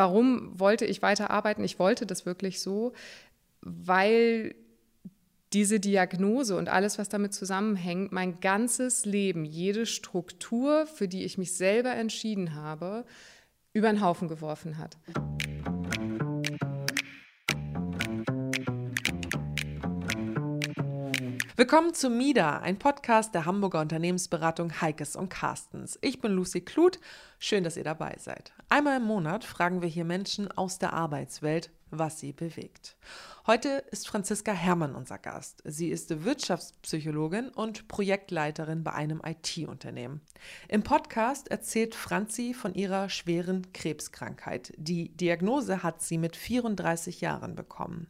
Warum wollte ich weiter arbeiten? Ich wollte das wirklich so, weil diese Diagnose und alles, was damit zusammenhängt, mein ganzes Leben, jede Struktur, für die ich mich selber entschieden habe, über den Haufen geworfen hat. Willkommen zu MIDA, ein Podcast der Hamburger Unternehmensberatung Heikes und Carstens. Ich bin Lucy Kluth. Schön, dass ihr dabei seid. Einmal im Monat fragen wir hier Menschen aus der Arbeitswelt, was sie bewegt. Heute ist Franziska Herrmann unser Gast. Sie ist Wirtschaftspsychologin und Projektleiterin bei einem IT-Unternehmen. Im Podcast erzählt Franzi von ihrer schweren Krebskrankheit. Die Diagnose hat sie mit 34 Jahren bekommen.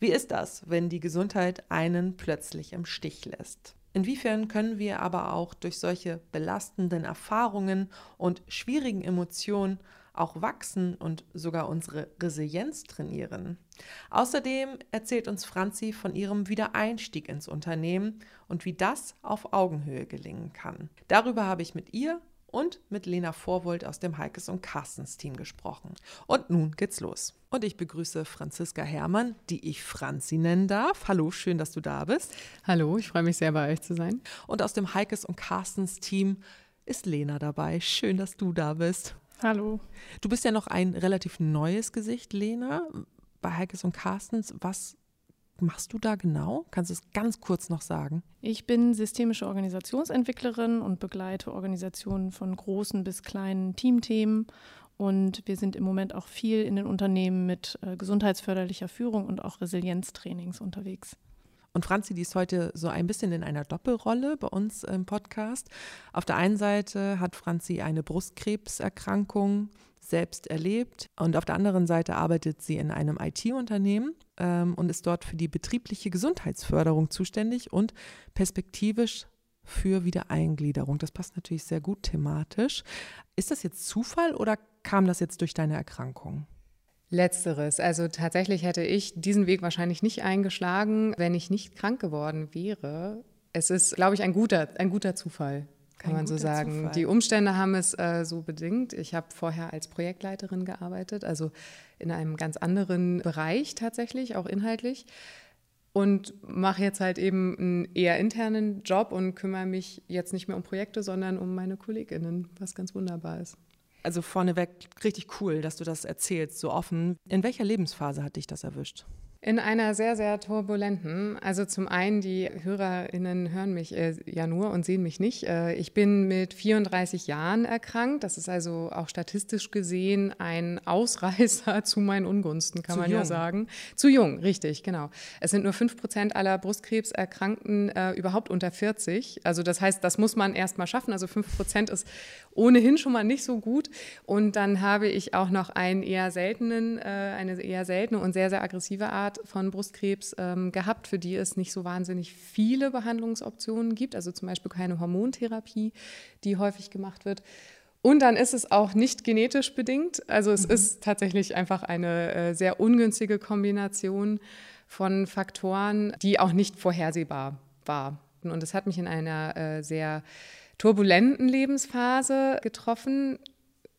Wie ist das, wenn die Gesundheit einen plötzlich im Stich lässt? Inwiefern können wir aber auch durch solche belastenden Erfahrungen und schwierigen Emotionen auch wachsen und sogar unsere Resilienz trainieren. Außerdem erzählt uns Franzi von ihrem Wiedereinstieg ins Unternehmen und wie das auf Augenhöhe gelingen kann. Darüber habe ich mit ihr und mit Lena Vorwold aus dem Heikes und Carstens Team gesprochen. Und nun geht's los. Und ich begrüße Franziska Herrmann, die ich Franzi nennen darf. Hallo, schön, dass du da bist. Hallo, ich freue mich sehr, bei euch zu sein. Und aus dem Heikes und Carstens Team ist Lena dabei. Schön, dass du da bist. Hallo. Du bist ja noch ein relativ neues Gesicht, Lena, bei Heikes und Carstens. Was machst du da genau? Kannst du es ganz kurz noch sagen? Ich bin systemische Organisationsentwicklerin und begleite Organisationen von großen bis kleinen Teamthemen. Und wir sind im Moment auch viel in den Unternehmen mit äh, gesundheitsförderlicher Führung und auch Resilienztrainings unterwegs. Und Franzi, die ist heute so ein bisschen in einer Doppelrolle bei uns im Podcast. Auf der einen Seite hat Franzi eine Brustkrebserkrankung selbst erlebt und auf der anderen Seite arbeitet sie in einem IT-Unternehmen ähm, und ist dort für die betriebliche Gesundheitsförderung zuständig und perspektivisch für Wiedereingliederung. Das passt natürlich sehr gut thematisch. Ist das jetzt Zufall oder kam das jetzt durch deine Erkrankung? Letzteres. Also tatsächlich hätte ich diesen Weg wahrscheinlich nicht eingeschlagen, wenn ich nicht krank geworden wäre. Es ist, glaube ich, ein guter, ein guter Zufall, kann ein man so sagen. Zufall. Die Umstände haben es äh, so bedingt. Ich habe vorher als Projektleiterin gearbeitet, also in einem ganz anderen Bereich tatsächlich, auch inhaltlich. Und mache jetzt halt eben einen eher internen Job und kümmere mich jetzt nicht mehr um Projekte, sondern um meine KollegInnen, was ganz wunderbar ist also vorneweg richtig cool, dass du das erzählst, so offen. In welcher Lebensphase hat dich das erwischt? In einer sehr, sehr turbulenten. Also zum einen, die HörerInnen hören mich äh, ja nur und sehen mich nicht. Äh, ich bin mit 34 Jahren erkrankt. Das ist also auch statistisch gesehen ein Ausreißer zu meinen Ungunsten, kann zu man jung. ja sagen. Zu jung, richtig, genau. Es sind nur 5 Prozent aller Brustkrebserkrankten äh, überhaupt unter 40. Also das heißt, das muss man erst mal schaffen. Also 5 Prozent ist ohnehin schon mal nicht so gut. Und dann habe ich auch noch einen eher seltenen, äh, eine eher seltene und sehr, sehr aggressive Art von Brustkrebs ähm, gehabt, für die es nicht so wahnsinnig viele Behandlungsoptionen gibt, also zum Beispiel keine Hormontherapie, die häufig gemacht wird. Und dann ist es auch nicht genetisch bedingt. Also es mhm. ist tatsächlich einfach eine äh, sehr ungünstige Kombination von Faktoren, die auch nicht vorhersehbar war. Und es hat mich in einer äh, sehr turbulenten Lebensphase getroffen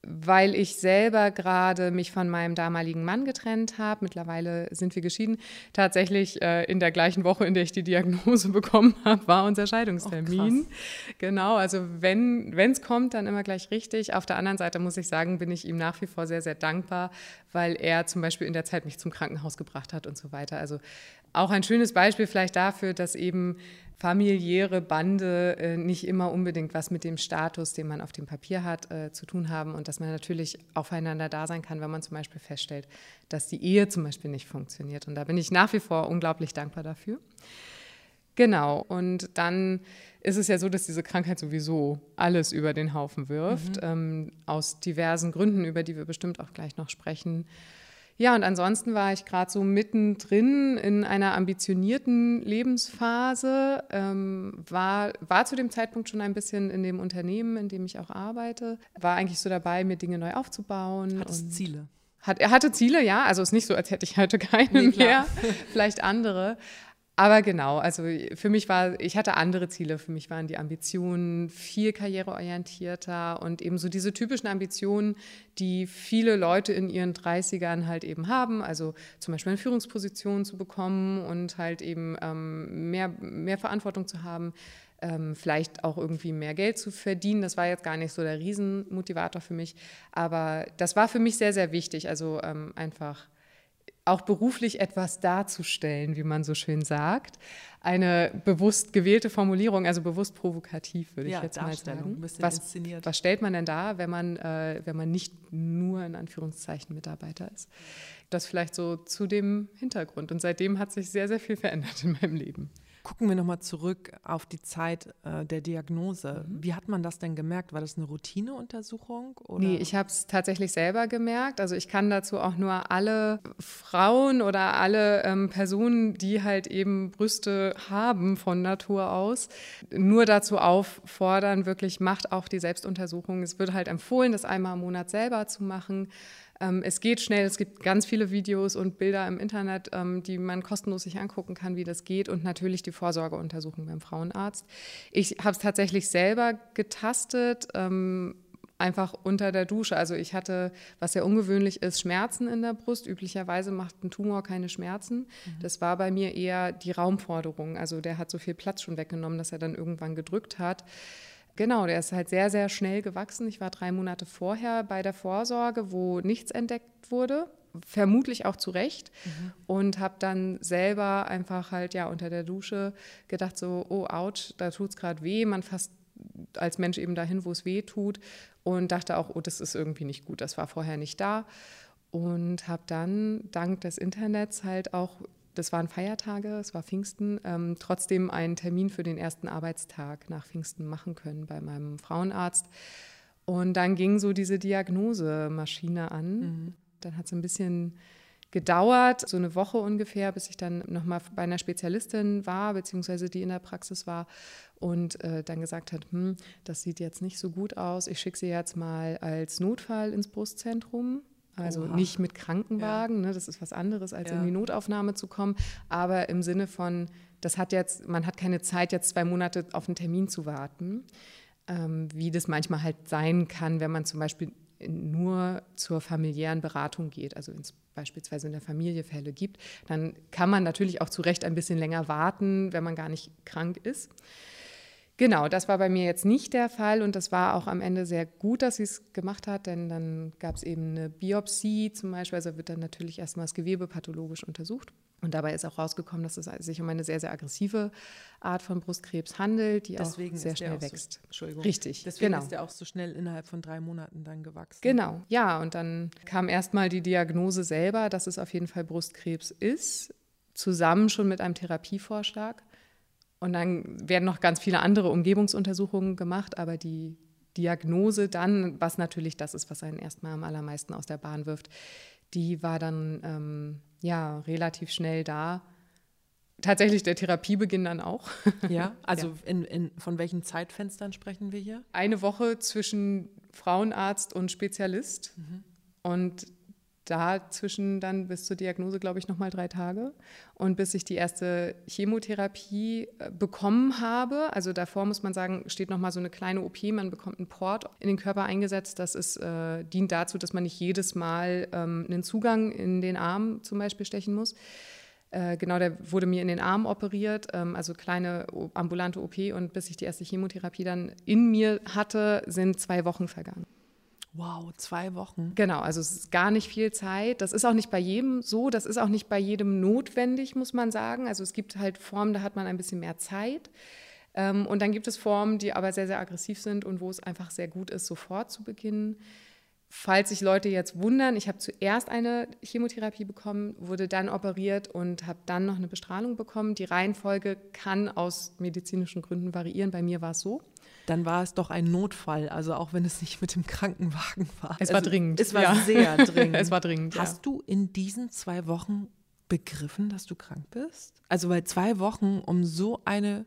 weil ich selber gerade mich von meinem damaligen Mann getrennt habe. Mittlerweile sind wir geschieden. Tatsächlich äh, in der gleichen Woche, in der ich die Diagnose bekommen habe, war unser Scheidungstermin. Oh, genau, also wenn es kommt, dann immer gleich richtig. Auf der anderen Seite muss ich sagen, bin ich ihm nach wie vor sehr, sehr dankbar, weil er zum Beispiel in der Zeit mich zum Krankenhaus gebracht hat und so weiter. Also auch ein schönes Beispiel vielleicht dafür, dass eben familiäre Bande äh, nicht immer unbedingt was mit dem Status, den man auf dem Papier hat, äh, zu tun haben und dass man natürlich aufeinander da sein kann, wenn man zum Beispiel feststellt, dass die Ehe zum Beispiel nicht funktioniert. Und da bin ich nach wie vor unglaublich dankbar dafür. Genau, und dann ist es ja so, dass diese Krankheit sowieso alles über den Haufen wirft, mhm. ähm, aus diversen Gründen, über die wir bestimmt auch gleich noch sprechen. Ja, und ansonsten war ich gerade so mittendrin in einer ambitionierten Lebensphase, ähm, war, war zu dem Zeitpunkt schon ein bisschen in dem Unternehmen, in dem ich auch arbeite, war eigentlich so dabei, mir Dinge neu aufzubauen. Hattest Ziele? Hat, er hatte Ziele, ja. Also es ist nicht so, als hätte ich heute keine nee, mehr, vielleicht andere. Aber genau, also für mich war, ich hatte andere Ziele. Für mich waren die Ambitionen viel karriereorientierter und eben so diese typischen Ambitionen, die viele Leute in ihren 30ern halt eben haben. Also zum Beispiel eine Führungsposition zu bekommen und halt eben ähm, mehr, mehr Verantwortung zu haben. Ähm, vielleicht auch irgendwie mehr Geld zu verdienen. Das war jetzt gar nicht so der Riesenmotivator für mich. Aber das war für mich sehr, sehr wichtig. Also ähm, einfach auch beruflich etwas darzustellen, wie man so schön sagt. Eine bewusst gewählte Formulierung, also bewusst provokativ, würde ja, ich jetzt mal sagen. Was, was, stellt man denn da, wenn man, äh, wenn man nicht nur in Anführungszeichen Mitarbeiter ist? Das vielleicht so zu dem Hintergrund. Und seitdem hat sich sehr, sehr viel verändert in meinem Leben. Gucken wir nochmal zurück auf die Zeit äh, der Diagnose. Mhm. Wie hat man das denn gemerkt? War das eine Routineuntersuchung? Oder? Nee, ich habe es tatsächlich selber gemerkt. Also ich kann dazu auch nur alle Frauen oder alle ähm, Personen, die halt eben Brüste haben von Natur aus, nur dazu auffordern, wirklich macht auch die Selbstuntersuchung. Es wird halt empfohlen, das einmal im Monat selber zu machen. Ähm, es geht schnell, es gibt ganz viele Videos und Bilder im Internet, ähm, die man kostenlos sich angucken kann, wie das geht und natürlich die Vorsorgeuntersuchung beim Frauenarzt. Ich habe es tatsächlich selber getastet. Ähm, einfach unter der Dusche. Also ich hatte, was sehr ungewöhnlich ist, Schmerzen in der Brust. Üblicherweise macht ein Tumor keine Schmerzen. Mhm. Das war bei mir eher die Raumforderung. Also der hat so viel Platz schon weggenommen, dass er dann irgendwann gedrückt hat. Genau, der ist halt sehr, sehr schnell gewachsen. Ich war drei Monate vorher bei der Vorsorge, wo nichts entdeckt wurde, vermutlich auch zu Recht. Mhm. Und habe dann selber einfach halt ja unter der Dusche gedacht, so, oh, ouch, da tut es gerade weh. Man fasst als Mensch eben dahin, wo es weh tut. Und dachte auch, oh, das ist irgendwie nicht gut. Das war vorher nicht da. Und habe dann dank des Internets halt auch das waren Feiertage, es war Pfingsten, ähm, trotzdem einen Termin für den ersten Arbeitstag nach Pfingsten machen können bei meinem Frauenarzt. Und dann ging so diese Diagnosemaschine an. Mhm. Dann hat es ein bisschen gedauert, so eine Woche ungefähr, bis ich dann nochmal bei einer Spezialistin war, beziehungsweise die in der Praxis war und äh, dann gesagt hat, hm, das sieht jetzt nicht so gut aus, ich schicke sie jetzt mal als Notfall ins Brustzentrum. Also Oha. nicht mit Krankenwagen, ja. ne, das ist was anderes, als ja. in die Notaufnahme zu kommen, aber im Sinne von, das hat jetzt, man hat keine Zeit, jetzt zwei Monate auf einen Termin zu warten, ähm, wie das manchmal halt sein kann, wenn man zum Beispiel nur zur familiären Beratung geht, also wenn es beispielsweise in der Familie Fälle gibt, dann kann man natürlich auch zu Recht ein bisschen länger warten, wenn man gar nicht krank ist. Genau, das war bei mir jetzt nicht der Fall und das war auch am Ende sehr gut, dass sie es gemacht hat, denn dann gab es eben eine Biopsie zum Beispiel, also wird dann natürlich erstmal das Gewebe pathologisch untersucht. Und dabei ist auch rausgekommen, dass es sich um eine sehr, sehr aggressive Art von Brustkrebs handelt, die Deswegen auch sehr schnell wächst. So, Entschuldigung. Richtig. Deswegen genau. ist der auch so schnell innerhalb von drei Monaten dann gewachsen. Genau, ja. Und dann kam erstmal die Diagnose selber, dass es auf jeden Fall Brustkrebs ist, zusammen schon mit einem Therapievorschlag. Und dann werden noch ganz viele andere Umgebungsuntersuchungen gemacht, aber die Diagnose dann, was natürlich das ist, was einen erstmal am allermeisten aus der Bahn wirft, die war dann ähm, ja relativ schnell da. Tatsächlich der Therapiebeginn dann auch. Ja, also ja. In, in, von welchen Zeitfenstern sprechen wir hier? Eine Woche zwischen Frauenarzt und Spezialist. Mhm. Und dazwischen dann bis zur Diagnose, glaube ich, nochmal drei Tage. Und bis ich die erste Chemotherapie äh, bekommen habe, also davor muss man sagen, steht nochmal so eine kleine OP, man bekommt einen Port in den Körper eingesetzt. Das ist, äh, dient dazu, dass man nicht jedes Mal ähm, einen Zugang in den Arm zum Beispiel stechen muss. Äh, genau, der wurde mir in den Arm operiert, ähm, also kleine ambulante OP. Und bis ich die erste Chemotherapie dann in mir hatte, sind zwei Wochen vergangen. Wow, zwei Wochen. Genau, also es ist gar nicht viel Zeit. Das ist auch nicht bei jedem so, das ist auch nicht bei jedem notwendig, muss man sagen. Also es gibt halt Formen, da hat man ein bisschen mehr Zeit. Ähm, und dann gibt es Formen, die aber sehr, sehr aggressiv sind und wo es einfach sehr gut ist, sofort zu beginnen. Falls sich Leute jetzt wundern, ich habe zuerst eine Chemotherapie bekommen, wurde dann operiert und habe dann noch eine Bestrahlung bekommen. Die Reihenfolge kann aus medizinischen Gründen variieren. Bei mir war es so dann war es doch ein Notfall, also auch wenn es nicht mit dem Krankenwagen war. Es war also, dringend. Es war ja. sehr dringend. es war dringend. Hast ja. du in diesen zwei Wochen begriffen, dass du krank bist? Also weil zwei Wochen, um so eine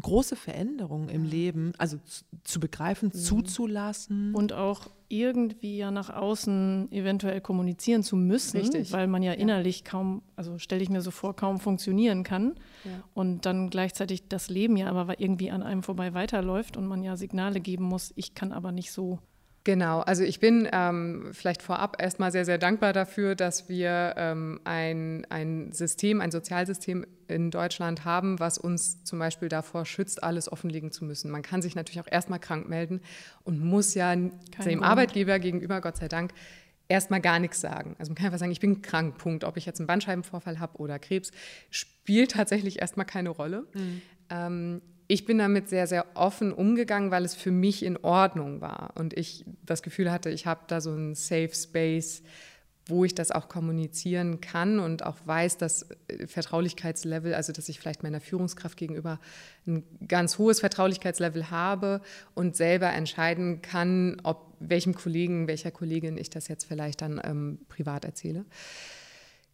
große Veränderung im Leben, also zu, zu begreifen, mhm. zuzulassen. Und auch irgendwie ja nach außen eventuell kommunizieren zu müssen, Richtig. weil man ja, ja, innerlich kaum, also stelle ich mir so vor, kaum funktionieren kann. Ja. Und dann gleichzeitig das Leben ja aber irgendwie an einem vorbei weiterläuft und man ja Signale geben muss, ich kann aber nicht so Genau, also ich bin ähm, vielleicht vorab erstmal sehr, sehr dankbar dafür, dass wir ähm, ein, ein System, ein Sozialsystem in Deutschland haben, was uns zum Beispiel davor schützt, alles offenlegen zu müssen. Man kann sich natürlich auch erstmal krank melden und muss ja Kein dem Grund. Arbeitgeber gegenüber, Gott sei Dank, erstmal gar nichts sagen. Also man kann einfach sagen, ich bin krank, Punkt. Ob ich jetzt einen Bandscheibenvorfall habe oder Krebs, spielt tatsächlich erstmal keine Rolle. Mhm. Ähm, ich bin damit sehr, sehr offen umgegangen, weil es für mich in Ordnung war und ich das Gefühl hatte, ich habe da so einen Safe Space, wo ich das auch kommunizieren kann und auch weiß, dass äh, Vertraulichkeitslevel, also dass ich vielleicht meiner Führungskraft gegenüber ein ganz hohes Vertraulichkeitslevel habe und selber entscheiden kann, ob welchem Kollegen, welcher Kollegin ich das jetzt vielleicht dann ähm, privat erzähle.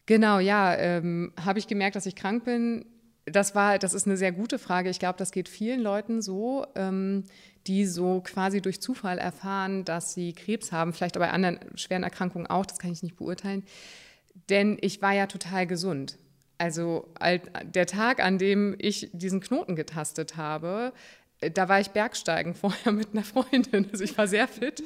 Genau, ja, ähm, habe ich gemerkt, dass ich krank bin das war, das ist eine sehr gute Frage. Ich glaube, das geht vielen Leuten so, ähm, die so quasi durch Zufall erfahren, dass sie Krebs haben, vielleicht aber bei anderen schweren Erkrankungen auch, das kann ich nicht beurteilen. Denn ich war ja total gesund. Also der Tag, an dem ich diesen Knoten getastet habe, äh, da war ich Bergsteigen vorher mit einer Freundin. Also ich war sehr fit.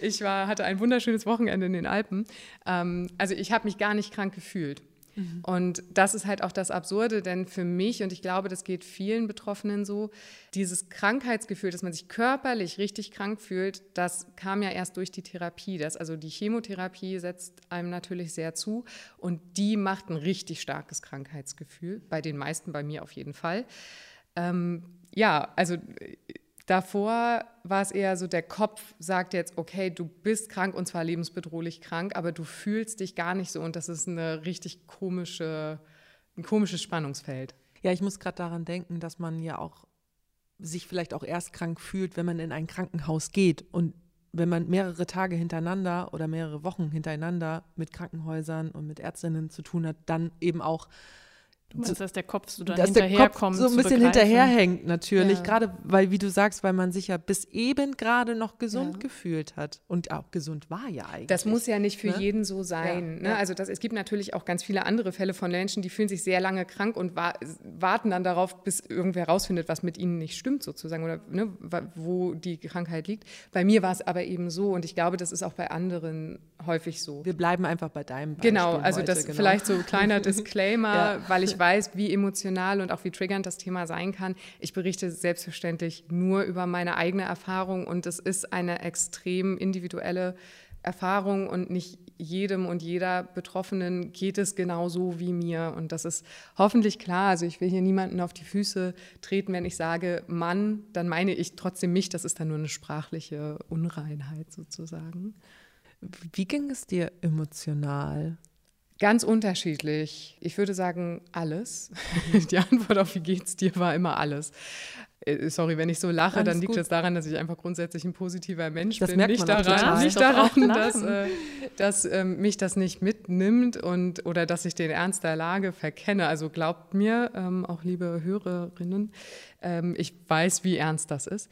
Ich war, hatte ein wunderschönes Wochenende in den Alpen. Ähm, also ich habe mich gar nicht krank gefühlt. Mhm. Und das ist halt auch das Absurde, denn für mich, und ich glaube, das geht vielen Betroffenen so, dieses Krankheitsgefühl, dass man sich körperlich richtig krank fühlt, das kam ja erst durch die Therapie. Das, also die Chemotherapie setzt einem natürlich sehr zu und die macht ein richtig starkes Krankheitsgefühl, bei den meisten, bei mir auf jeden Fall. Ähm, ja, also Davor war es eher so, der Kopf sagt jetzt, okay, du bist krank und zwar lebensbedrohlich krank, aber du fühlst dich gar nicht so und das ist eine richtig komische, ein komisches Spannungsfeld. Ja, ich muss gerade daran denken, dass man ja auch sich vielleicht auch erst krank fühlt, wenn man in ein Krankenhaus geht und wenn man mehrere Tage hintereinander oder mehrere Wochen hintereinander mit Krankenhäusern und mit Ärztinnen zu tun hat, dann eben auch Du meinst, dass der Kopf so dann dass hinterherkommt. so ein bisschen hinterherhängt natürlich, ja. gerade weil, wie du sagst, weil man sich ja bis eben gerade noch gesund ja. gefühlt hat und auch gesund war ja eigentlich. Das muss ja nicht für ne? jeden so sein. Ja. Ne? Also das, es gibt natürlich auch ganz viele andere Fälle von Menschen, die fühlen sich sehr lange krank und wa warten dann darauf, bis irgendwer rausfindet, was mit ihnen nicht stimmt sozusagen oder ne, wo die Krankheit liegt. Bei mir war es aber eben so und ich glaube, das ist auch bei anderen häufig so. Wir bleiben einfach bei deinem Beispiel Genau, also heute, das genau. vielleicht so kleiner Disclaimer, weil ich weiß, wie emotional und auch wie triggernd das Thema sein kann. Ich berichte selbstverständlich nur über meine eigene Erfahrung und es ist eine extrem individuelle Erfahrung und nicht jedem und jeder Betroffenen geht es genauso wie mir. Und das ist hoffentlich klar. Also ich will hier niemanden auf die Füße treten, wenn ich sage Mann, dann meine ich trotzdem mich. Das ist dann nur eine sprachliche Unreinheit sozusagen. Wie ging es dir emotional? Ganz unterschiedlich. Ich würde sagen, alles. Die Antwort auf wie geht's dir war immer alles. Äh, sorry, wenn ich so lache, Alles dann liegt gut. das daran, dass ich einfach grundsätzlich ein positiver Mensch das bin. Merkt nicht man daran, nicht daran dass, äh, dass äh, mich das nicht mitnimmt und oder dass ich den Ernst der Lage verkenne. Also glaubt mir, ähm, auch liebe Hörerinnen, ähm, ich weiß, wie ernst das ist.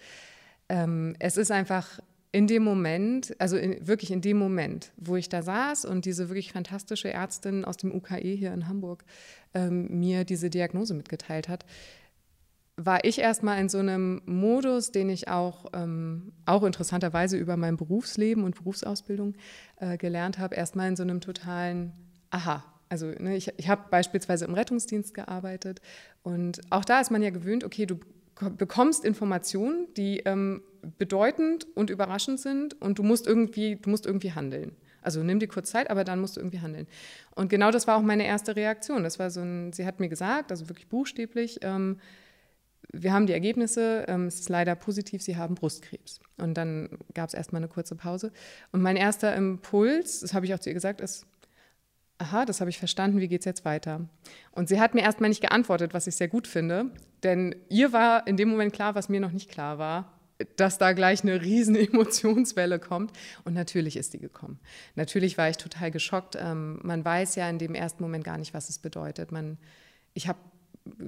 Ähm, es ist einfach in dem Moment, also in, wirklich in dem Moment, wo ich da saß und diese wirklich fantastische Ärztin aus dem UKE hier in Hamburg ähm, mir diese Diagnose mitgeteilt hat, war ich erstmal in so einem Modus, den ich auch, ähm, auch interessanterweise über mein Berufsleben und Berufsausbildung äh, gelernt habe, erstmal in so einem totalen Aha. Also ne, ich, ich habe beispielsweise im Rettungsdienst gearbeitet und auch da ist man ja gewöhnt, okay, du bekommst Informationen, die ähm, bedeutend und überraschend sind und du musst irgendwie, du musst irgendwie handeln. Also nimm dir kurz Zeit, aber dann musst du irgendwie handeln. Und genau das war auch meine erste Reaktion. Das war so ein, sie hat mir gesagt, also wirklich buchstäblich, ähm, wir haben die Ergebnisse, ähm, es ist leider positiv, Sie haben Brustkrebs. Und dann gab es erstmal eine kurze Pause. Und mein erster Impuls, das habe ich auch zu ihr gesagt, ist, aha, das habe ich verstanden, wie geht es jetzt weiter? Und sie hat mir erstmal nicht geantwortet, was ich sehr gut finde, denn ihr war in dem Moment klar, was mir noch nicht klar war, dass da gleich eine riesen Emotionswelle kommt. Und natürlich ist die gekommen. Natürlich war ich total geschockt. Ähm, man weiß ja in dem ersten Moment gar nicht, was es bedeutet. Man, ich habe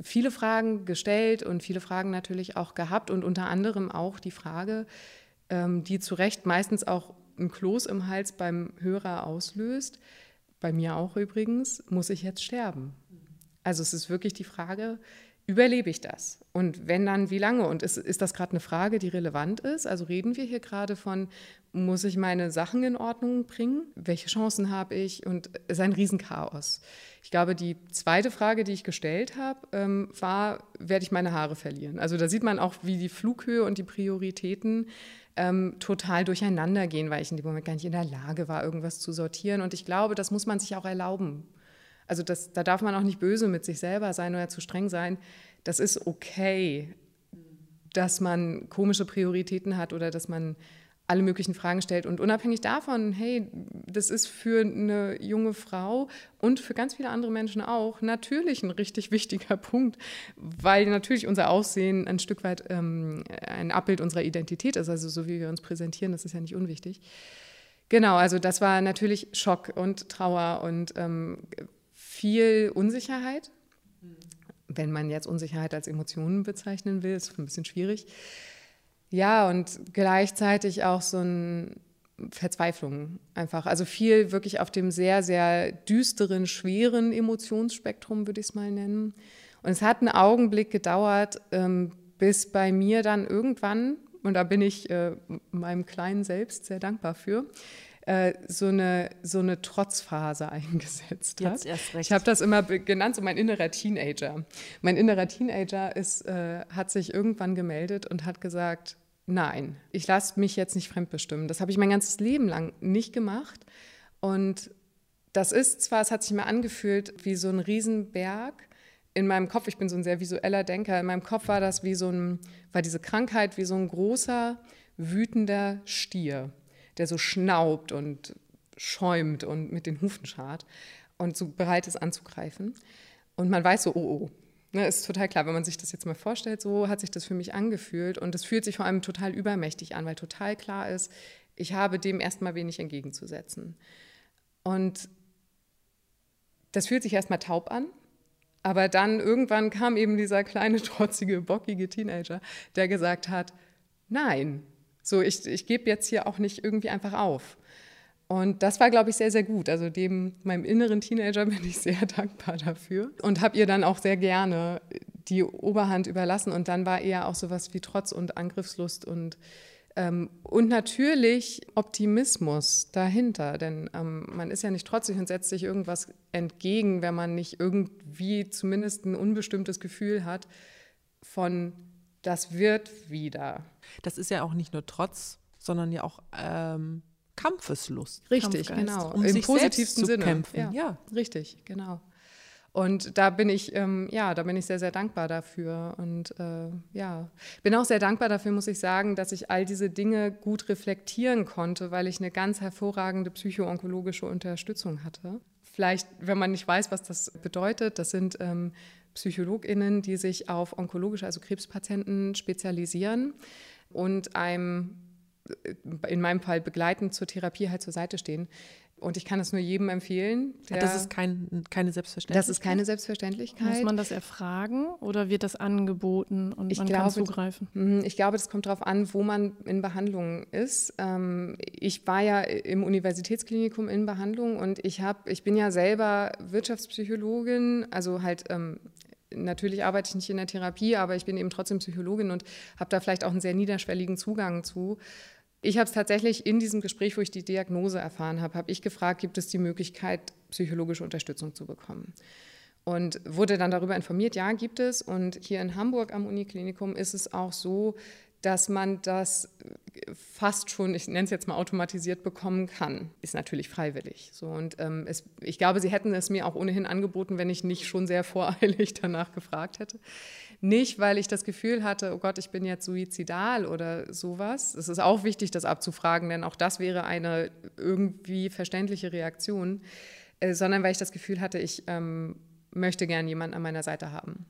viele Fragen gestellt und viele Fragen natürlich auch gehabt und unter anderem auch die Frage, ähm, die zu Recht meistens auch ein Kloß im Hals beim Hörer auslöst, bei mir auch übrigens, muss ich jetzt sterben? Also es ist wirklich die Frage, überlebe ich das? Und wenn dann, wie lange? Und ist, ist das gerade eine Frage, die relevant ist? Also reden wir hier gerade von, muss ich meine Sachen in Ordnung bringen? Welche Chancen habe ich? Und es ist ein Riesenchaos. Ich glaube, die zweite Frage, die ich gestellt habe, ähm, war, werde ich meine Haare verlieren? Also da sieht man auch, wie die Flughöhe und die Prioritäten ähm, total durcheinander gehen, weil ich in dem Moment gar nicht in der Lage war, irgendwas zu sortieren. Und ich glaube, das muss man sich auch erlauben. Also das, da darf man auch nicht böse mit sich selber sein oder zu streng sein. Das ist okay, dass man komische Prioritäten hat oder dass man alle möglichen Fragen stellt. Und unabhängig davon, hey, das ist für eine junge Frau und für ganz viele andere Menschen auch natürlich ein richtig wichtiger Punkt, weil natürlich unser Aussehen ein Stück weit ähm, ein Abbild unserer Identität ist. Also so wie wir uns präsentieren, das ist ja nicht unwichtig. Genau, also das war natürlich Schock und Trauer und ähm, viel Unsicherheit. Wenn man jetzt Unsicherheit als Emotionen bezeichnen will, ist ein bisschen schwierig. Ja, und gleichzeitig auch so ein Verzweiflung einfach. Also viel wirklich auf dem sehr, sehr düsteren, schweren Emotionsspektrum, würde ich es mal nennen. Und es hat einen Augenblick gedauert, ähm, bis bei mir dann irgendwann, und da bin ich äh, meinem kleinen Selbst sehr dankbar für, äh, so, eine, so eine Trotzphase eingesetzt hat. Ich habe das immer genannt, so mein innerer Teenager. Mein innerer Teenager ist, äh, hat sich irgendwann gemeldet und hat gesagt, nein, ich lasse mich jetzt nicht fremdbestimmen. Das habe ich mein ganzes Leben lang nicht gemacht. Und das ist zwar, es hat sich mir angefühlt wie so ein Riesenberg in meinem Kopf. Ich bin so ein sehr visueller Denker. In meinem Kopf war das wie so ein, war diese Krankheit wie so ein großer, wütender Stier der so schnaubt und schäumt und mit den Hufen schart und so bereit ist anzugreifen. Und man weiß so, oh, oh. Ne, ist total klar, wenn man sich das jetzt mal vorstellt, so hat sich das für mich angefühlt. Und es fühlt sich vor allem total übermächtig an, weil total klar ist, ich habe dem erstmal wenig entgegenzusetzen. Und das fühlt sich erstmal taub an, aber dann irgendwann kam eben dieser kleine, trotzige, bockige Teenager, der gesagt hat, nein, so, ich, ich gebe jetzt hier auch nicht irgendwie einfach auf. Und das war, glaube ich, sehr, sehr gut. Also dem, meinem inneren Teenager bin ich sehr dankbar dafür und habe ihr dann auch sehr gerne die Oberhand überlassen. Und dann war eher auch sowas wie Trotz und Angriffslust und, ähm, und natürlich Optimismus dahinter. Denn ähm, man ist ja nicht trotzig und setzt sich irgendwas entgegen, wenn man nicht irgendwie zumindest ein unbestimmtes Gefühl hat von das wird wieder. Das ist ja auch nicht nur Trotz, sondern ja auch ähm, Kampfeslust. Richtig, Kampfgeist, genau. Um Im positivsten Sinne. Kämpfen. Ja, ja, richtig, genau. Und da bin ich, ähm, ja, da bin ich sehr, sehr dankbar dafür. Und äh, ja, bin auch sehr dankbar dafür, muss ich sagen, dass ich all diese Dinge gut reflektieren konnte, weil ich eine ganz hervorragende psychoonkologische Unterstützung hatte. Vielleicht, wenn man nicht weiß, was das bedeutet, das sind ähm, PsychologInnen, die sich auf onkologische, also Krebspatienten spezialisieren und einem in meinem Fall begleitend zur Therapie halt zur Seite stehen. Und ich kann es nur jedem empfehlen. das ist kein, keine Selbstverständlichkeit. Das ist keine Selbstverständlichkeit. Muss man das erfragen oder wird das angeboten und ich man glaube, kann zugreifen? Mhm, ich glaube, das kommt darauf an, wo man in Behandlung ist. Ähm, ich war ja im Universitätsklinikum in Behandlung und ich habe, ich bin ja selber Wirtschaftspsychologin, also halt ähm, natürlich arbeite ich nicht in der Therapie, aber ich bin eben trotzdem Psychologin und habe da vielleicht auch einen sehr niederschwelligen Zugang zu. Ich habe es tatsächlich in diesem Gespräch, wo ich die Diagnose erfahren habe, habe ich gefragt, gibt es die Möglichkeit, psychologische Unterstützung zu bekommen? Und wurde dann darüber informiert, ja, gibt es. Und hier in Hamburg am Uniklinikum ist es auch so, dass man das fast schon, ich nenne es jetzt mal automatisiert bekommen kann. Ist natürlich freiwillig. So, und ähm, es, ich glaube, sie hätten es mir auch ohnehin angeboten, wenn ich nicht schon sehr voreilig danach gefragt hätte. Nicht, weil ich das Gefühl hatte, oh Gott, ich bin jetzt suizidal oder sowas. Es ist auch wichtig, das abzufragen, denn auch das wäre eine irgendwie verständliche Reaktion, äh, sondern weil ich das Gefühl hatte, ich ähm, möchte gern jemanden an meiner Seite haben.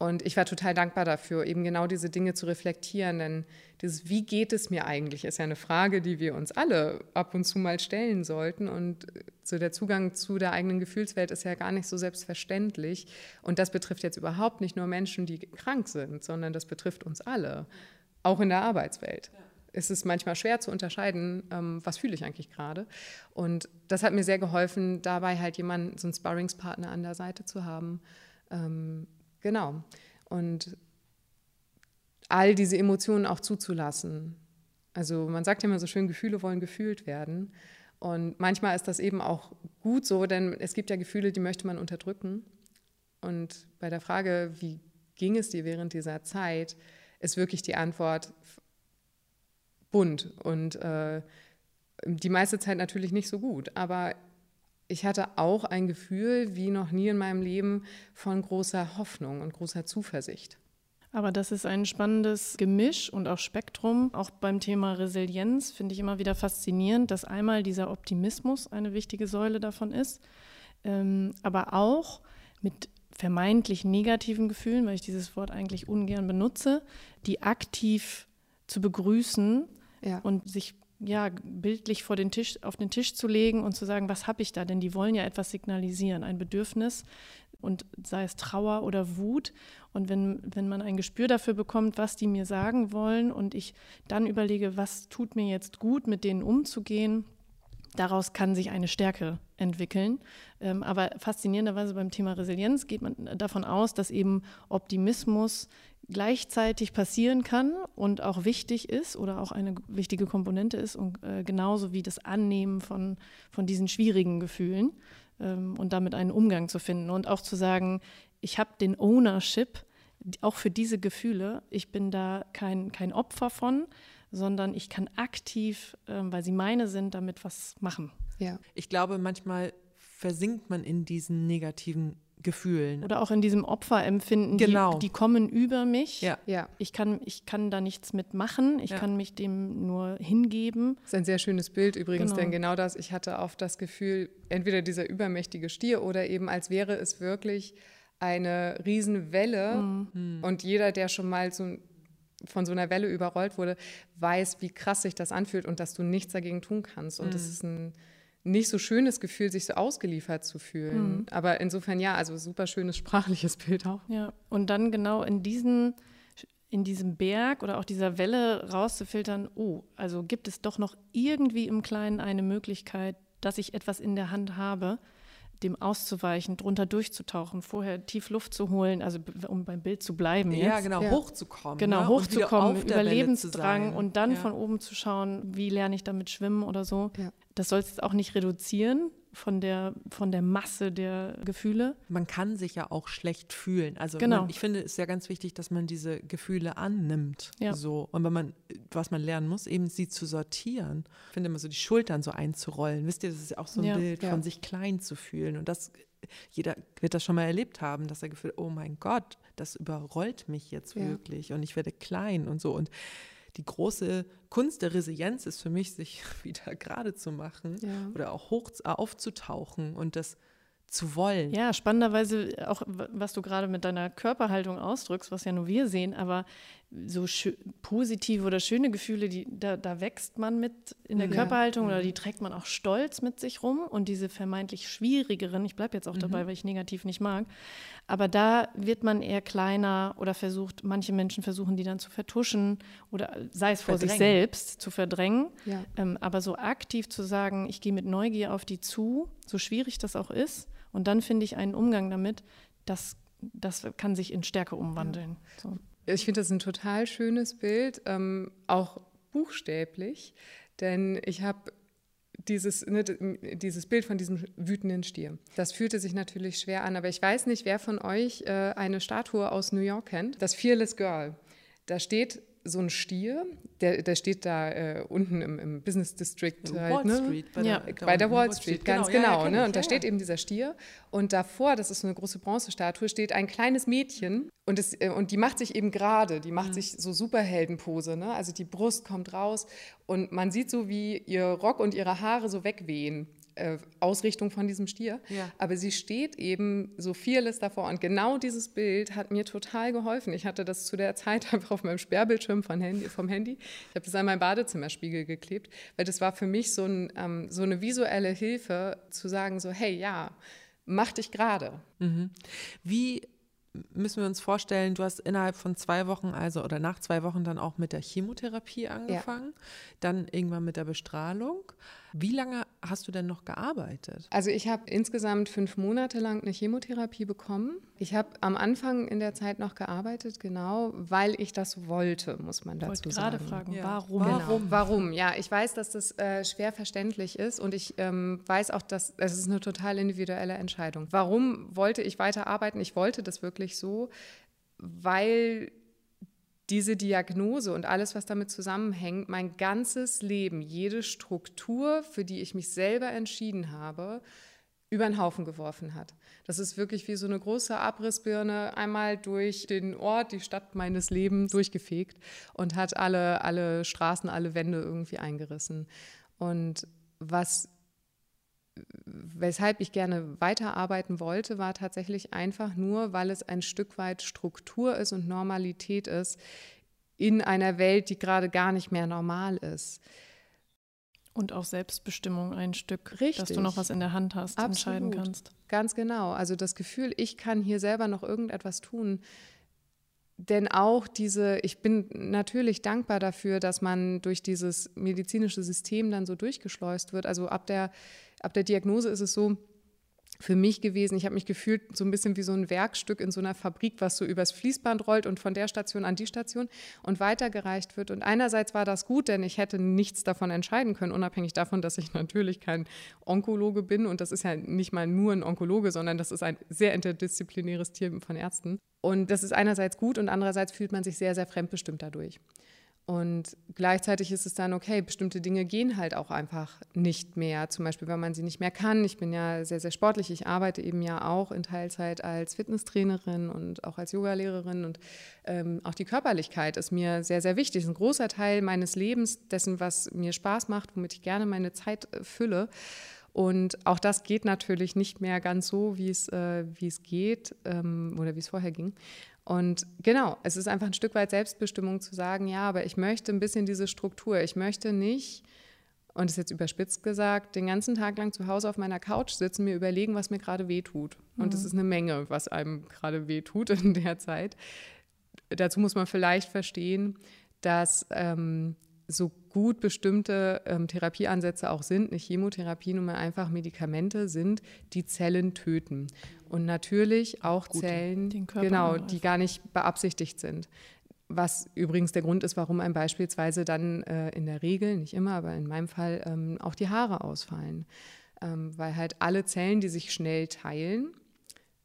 Und ich war total dankbar dafür, eben genau diese Dinge zu reflektieren. Denn dieses Wie geht es mir eigentlich, ist ja eine Frage, die wir uns alle ab und zu mal stellen sollten. Und so der Zugang zu der eigenen Gefühlswelt ist ja gar nicht so selbstverständlich. Und das betrifft jetzt überhaupt nicht nur Menschen, die krank sind, sondern das betrifft uns alle, auch in der Arbeitswelt. Ja. Es ist manchmal schwer zu unterscheiden, ähm, was fühle ich eigentlich gerade. Und das hat mir sehr geholfen, dabei halt jemanden, so einen Sparringspartner an der Seite zu haben, ähm, Genau. Und all diese Emotionen auch zuzulassen. Also man sagt ja immer so schön, Gefühle wollen gefühlt werden. Und manchmal ist das eben auch gut so, denn es gibt ja Gefühle, die möchte man unterdrücken. Und bei der Frage, wie ging es dir während dieser Zeit, ist wirklich die Antwort bunt und äh, die meiste Zeit natürlich nicht so gut. Aber ich hatte auch ein Gefühl, wie noch nie in meinem Leben, von großer Hoffnung und großer Zuversicht. Aber das ist ein spannendes Gemisch und auch Spektrum. Auch beim Thema Resilienz finde ich immer wieder faszinierend, dass einmal dieser Optimismus eine wichtige Säule davon ist, ähm, aber auch mit vermeintlich negativen Gefühlen, weil ich dieses Wort eigentlich ungern benutze, die aktiv zu begrüßen ja. und sich ja, bildlich vor den Tisch, auf den Tisch zu legen und zu sagen, was habe ich da? Denn die wollen ja etwas signalisieren, ein Bedürfnis und sei es Trauer oder Wut. Und wenn, wenn man ein Gespür dafür bekommt, was die mir sagen wollen und ich dann überlege, was tut mir jetzt gut, mit denen umzugehen, daraus kann sich eine Stärke entwickeln. Ähm, aber faszinierenderweise beim Thema Resilienz geht man davon aus, dass eben Optimismus gleichzeitig passieren kann und auch wichtig ist oder auch eine wichtige Komponente ist und äh, genauso wie das Annehmen von, von diesen schwierigen Gefühlen ähm, und damit einen Umgang zu finden und auch zu sagen, ich habe den Ownership auch für diese Gefühle. Ich bin da kein, kein Opfer von, sondern ich kann aktiv, ähm, weil sie meine sind, damit was machen. Ja. Ich glaube, manchmal versinkt man in diesen negativen Gefühlen. Oder auch in diesem Opferempfinden, genau. die, die kommen über mich. Ja. ja. Ich, kann, ich kann da nichts mitmachen, ich ja. kann mich dem nur hingeben. Das ist ein sehr schönes Bild übrigens, genau. denn genau das, ich hatte oft das Gefühl, entweder dieser übermächtige Stier oder eben als wäre es wirklich eine Riesenwelle mhm. und jeder, der schon mal so von so einer Welle überrollt wurde, weiß, wie krass sich das anfühlt und dass du nichts dagegen tun kannst. Und mhm. das ist ein nicht so schönes Gefühl, sich so ausgeliefert zu fühlen. Mhm. Aber insofern ja, also super schönes sprachliches Bild auch. Ja, und dann genau in diesen in diesem Berg oder auch dieser Welle rauszufiltern, oh, also gibt es doch noch irgendwie im Kleinen eine Möglichkeit, dass ich etwas in der Hand habe, dem auszuweichen, drunter durchzutauchen, vorher tief Luft zu holen, also um beim Bild zu bleiben. Jetzt. Ja, genau, ja. hochzukommen. Genau, ne? hochzukommen, Überlebensdrang und dann ja. von oben zu schauen, wie lerne ich damit schwimmen oder so. Ja das soll es auch nicht reduzieren von der, von der Masse der Gefühle. Man kann sich ja auch schlecht fühlen. Also genau. man, ich finde, es ist ja ganz wichtig, dass man diese Gefühle annimmt. Ja. So. Und wenn man, was man lernen muss, eben sie zu sortieren. Ich finde immer so die Schultern so einzurollen. Wisst ihr, das ist ja auch so ein ja. Bild ja. von sich klein zu fühlen. Und das, jeder wird das schon mal erlebt haben, dass er gefühlt, oh mein Gott, das überrollt mich jetzt wirklich und ich werde klein und so. Und die große Kunst der Resilienz ist für mich, sich wieder gerade zu machen ja. oder auch hoch aufzutauchen und das zu wollen. Ja, spannenderweise auch, was du gerade mit deiner Körperhaltung ausdrückst, was ja nur wir sehen, aber so positive oder schöne Gefühle, die, da, da wächst man mit in der ja. Körperhaltung oder die trägt man auch stolz mit sich rum und diese vermeintlich schwierigeren, ich bleibe jetzt auch mhm. dabei, weil ich negativ nicht mag, aber da wird man eher kleiner oder versucht, manche Menschen versuchen die dann zu vertuschen oder sei es vor verdrängen. sich selbst zu verdrängen, ja. ähm, aber so aktiv zu sagen, ich gehe mit Neugier auf die zu, so schwierig das auch ist und dann finde ich einen Umgang damit, das, das kann sich in Stärke umwandeln. So. Ich finde das ein total schönes Bild, ähm, auch buchstäblich, denn ich habe dieses, ne, dieses Bild von diesem wütenden Stier. Das fühlte sich natürlich schwer an, aber ich weiß nicht, wer von euch äh, eine Statue aus New York kennt. Das Fearless Girl. Da steht so ein Stier, der, der steht da äh, unten im, im, Business District. Halt, Wall ne? Street. Bei, ja. der, bei der Wall, Wall Street, Street, ganz genau. genau ja, ne? Und da steht eben dieser Stier. Und davor, das ist so eine große Bronzestatue, steht ein kleines Mädchen. Und, das, äh, und die macht sich eben gerade, die macht mhm. sich so Superheldenpose. Ne? Also die Brust kommt raus und man sieht so, wie ihr Rock und ihre Haare so wegwehen äh, Ausrichtung von diesem Stier. Ja. Aber sie steht eben so vieles davor. Und genau dieses Bild hat mir total geholfen. Ich hatte das zu der Zeit einfach auf meinem Sperrbildschirm von Handy, vom Handy. Ich habe das an meinen Badezimmerspiegel geklebt, weil das war für mich so, ein, ähm, so eine visuelle Hilfe, zu sagen so, hey, ja, mach dich gerade. Mhm. Wie müssen wir uns vorstellen, du hast innerhalb von zwei Wochen, also oder nach zwei Wochen dann auch mit der Chemotherapie angefangen, ja. dann irgendwann mit der Bestrahlung. Wie lange hast du denn noch gearbeitet? Also ich habe insgesamt fünf Monate lang eine Chemotherapie bekommen. Ich habe am Anfang in der Zeit noch gearbeitet, genau, weil ich das wollte, muss man dazu ich sagen. gerade fragen, ja. warum? Genau. Warum? Warum? Ja, ich weiß, dass das äh, schwer verständlich ist und ich ähm, weiß auch, dass es ist eine total individuelle Entscheidung. Warum wollte ich weiter arbeiten? Ich wollte das wirklich so, weil diese Diagnose und alles, was damit zusammenhängt, mein ganzes Leben, jede Struktur, für die ich mich selber entschieden habe, über den Haufen geworfen hat. Das ist wirklich wie so eine große Abrissbirne einmal durch den Ort, die Stadt meines Lebens durchgefegt und hat alle, alle Straßen, alle Wände irgendwie eingerissen. Und was weshalb ich gerne weiterarbeiten wollte, war tatsächlich einfach nur, weil es ein Stück weit Struktur ist und Normalität ist in einer Welt, die gerade gar nicht mehr normal ist. Und auch Selbstbestimmung ein Stück, Richtig. dass du noch was in der Hand hast, Absolut. entscheiden kannst. Ganz genau. Also das Gefühl, ich kann hier selber noch irgendetwas tun. Denn auch diese, ich bin natürlich dankbar dafür, dass man durch dieses medizinische System dann so durchgeschleust wird. Also ab der ab der Diagnose ist es so, für mich gewesen. Ich habe mich gefühlt so ein bisschen wie so ein Werkstück in so einer Fabrik, was so übers Fließband rollt und von der Station an die Station und weitergereicht wird. Und einerseits war das gut, denn ich hätte nichts davon entscheiden können, unabhängig davon, dass ich natürlich kein Onkologe bin. Und das ist ja nicht mal nur ein Onkologe, sondern das ist ein sehr interdisziplinäres Team von Ärzten. Und das ist einerseits gut und andererseits fühlt man sich sehr, sehr fremdbestimmt dadurch. Und gleichzeitig ist es dann okay, bestimmte Dinge gehen halt auch einfach nicht mehr. Zum Beispiel, wenn man sie nicht mehr kann. Ich bin ja sehr, sehr sportlich. Ich arbeite eben ja auch in Teilzeit als Fitnesstrainerin und auch als Yogalehrerin. Und ähm, auch die Körperlichkeit ist mir sehr, sehr wichtig. Das ist ein großer Teil meines Lebens, dessen, was mir Spaß macht, womit ich gerne meine Zeit äh, fülle. Und auch das geht natürlich nicht mehr ganz so, wie es, äh, wie es geht ähm, oder wie es vorher ging. Und genau, es ist einfach ein Stück weit Selbstbestimmung zu sagen, ja, aber ich möchte ein bisschen diese Struktur. Ich möchte nicht, und das ist jetzt überspitzt gesagt, den ganzen Tag lang zu Hause auf meiner Couch sitzen, mir überlegen, was mir gerade wehtut. Und mhm. das ist eine Menge, was einem gerade wehtut in der Zeit. Dazu muss man vielleicht verstehen, dass ähm, so gut bestimmte ähm, Therapieansätze auch sind, nicht Chemotherapie, nur einfach Medikamente sind, die Zellen töten. Und natürlich auch Gute. Zellen, genau, die gar nicht beabsichtigt sind. Was übrigens der Grund ist, warum einem beispielsweise dann äh, in der Regel, nicht immer, aber in meinem Fall ähm, auch die Haare ausfallen. Ähm, weil halt alle Zellen, die sich schnell teilen,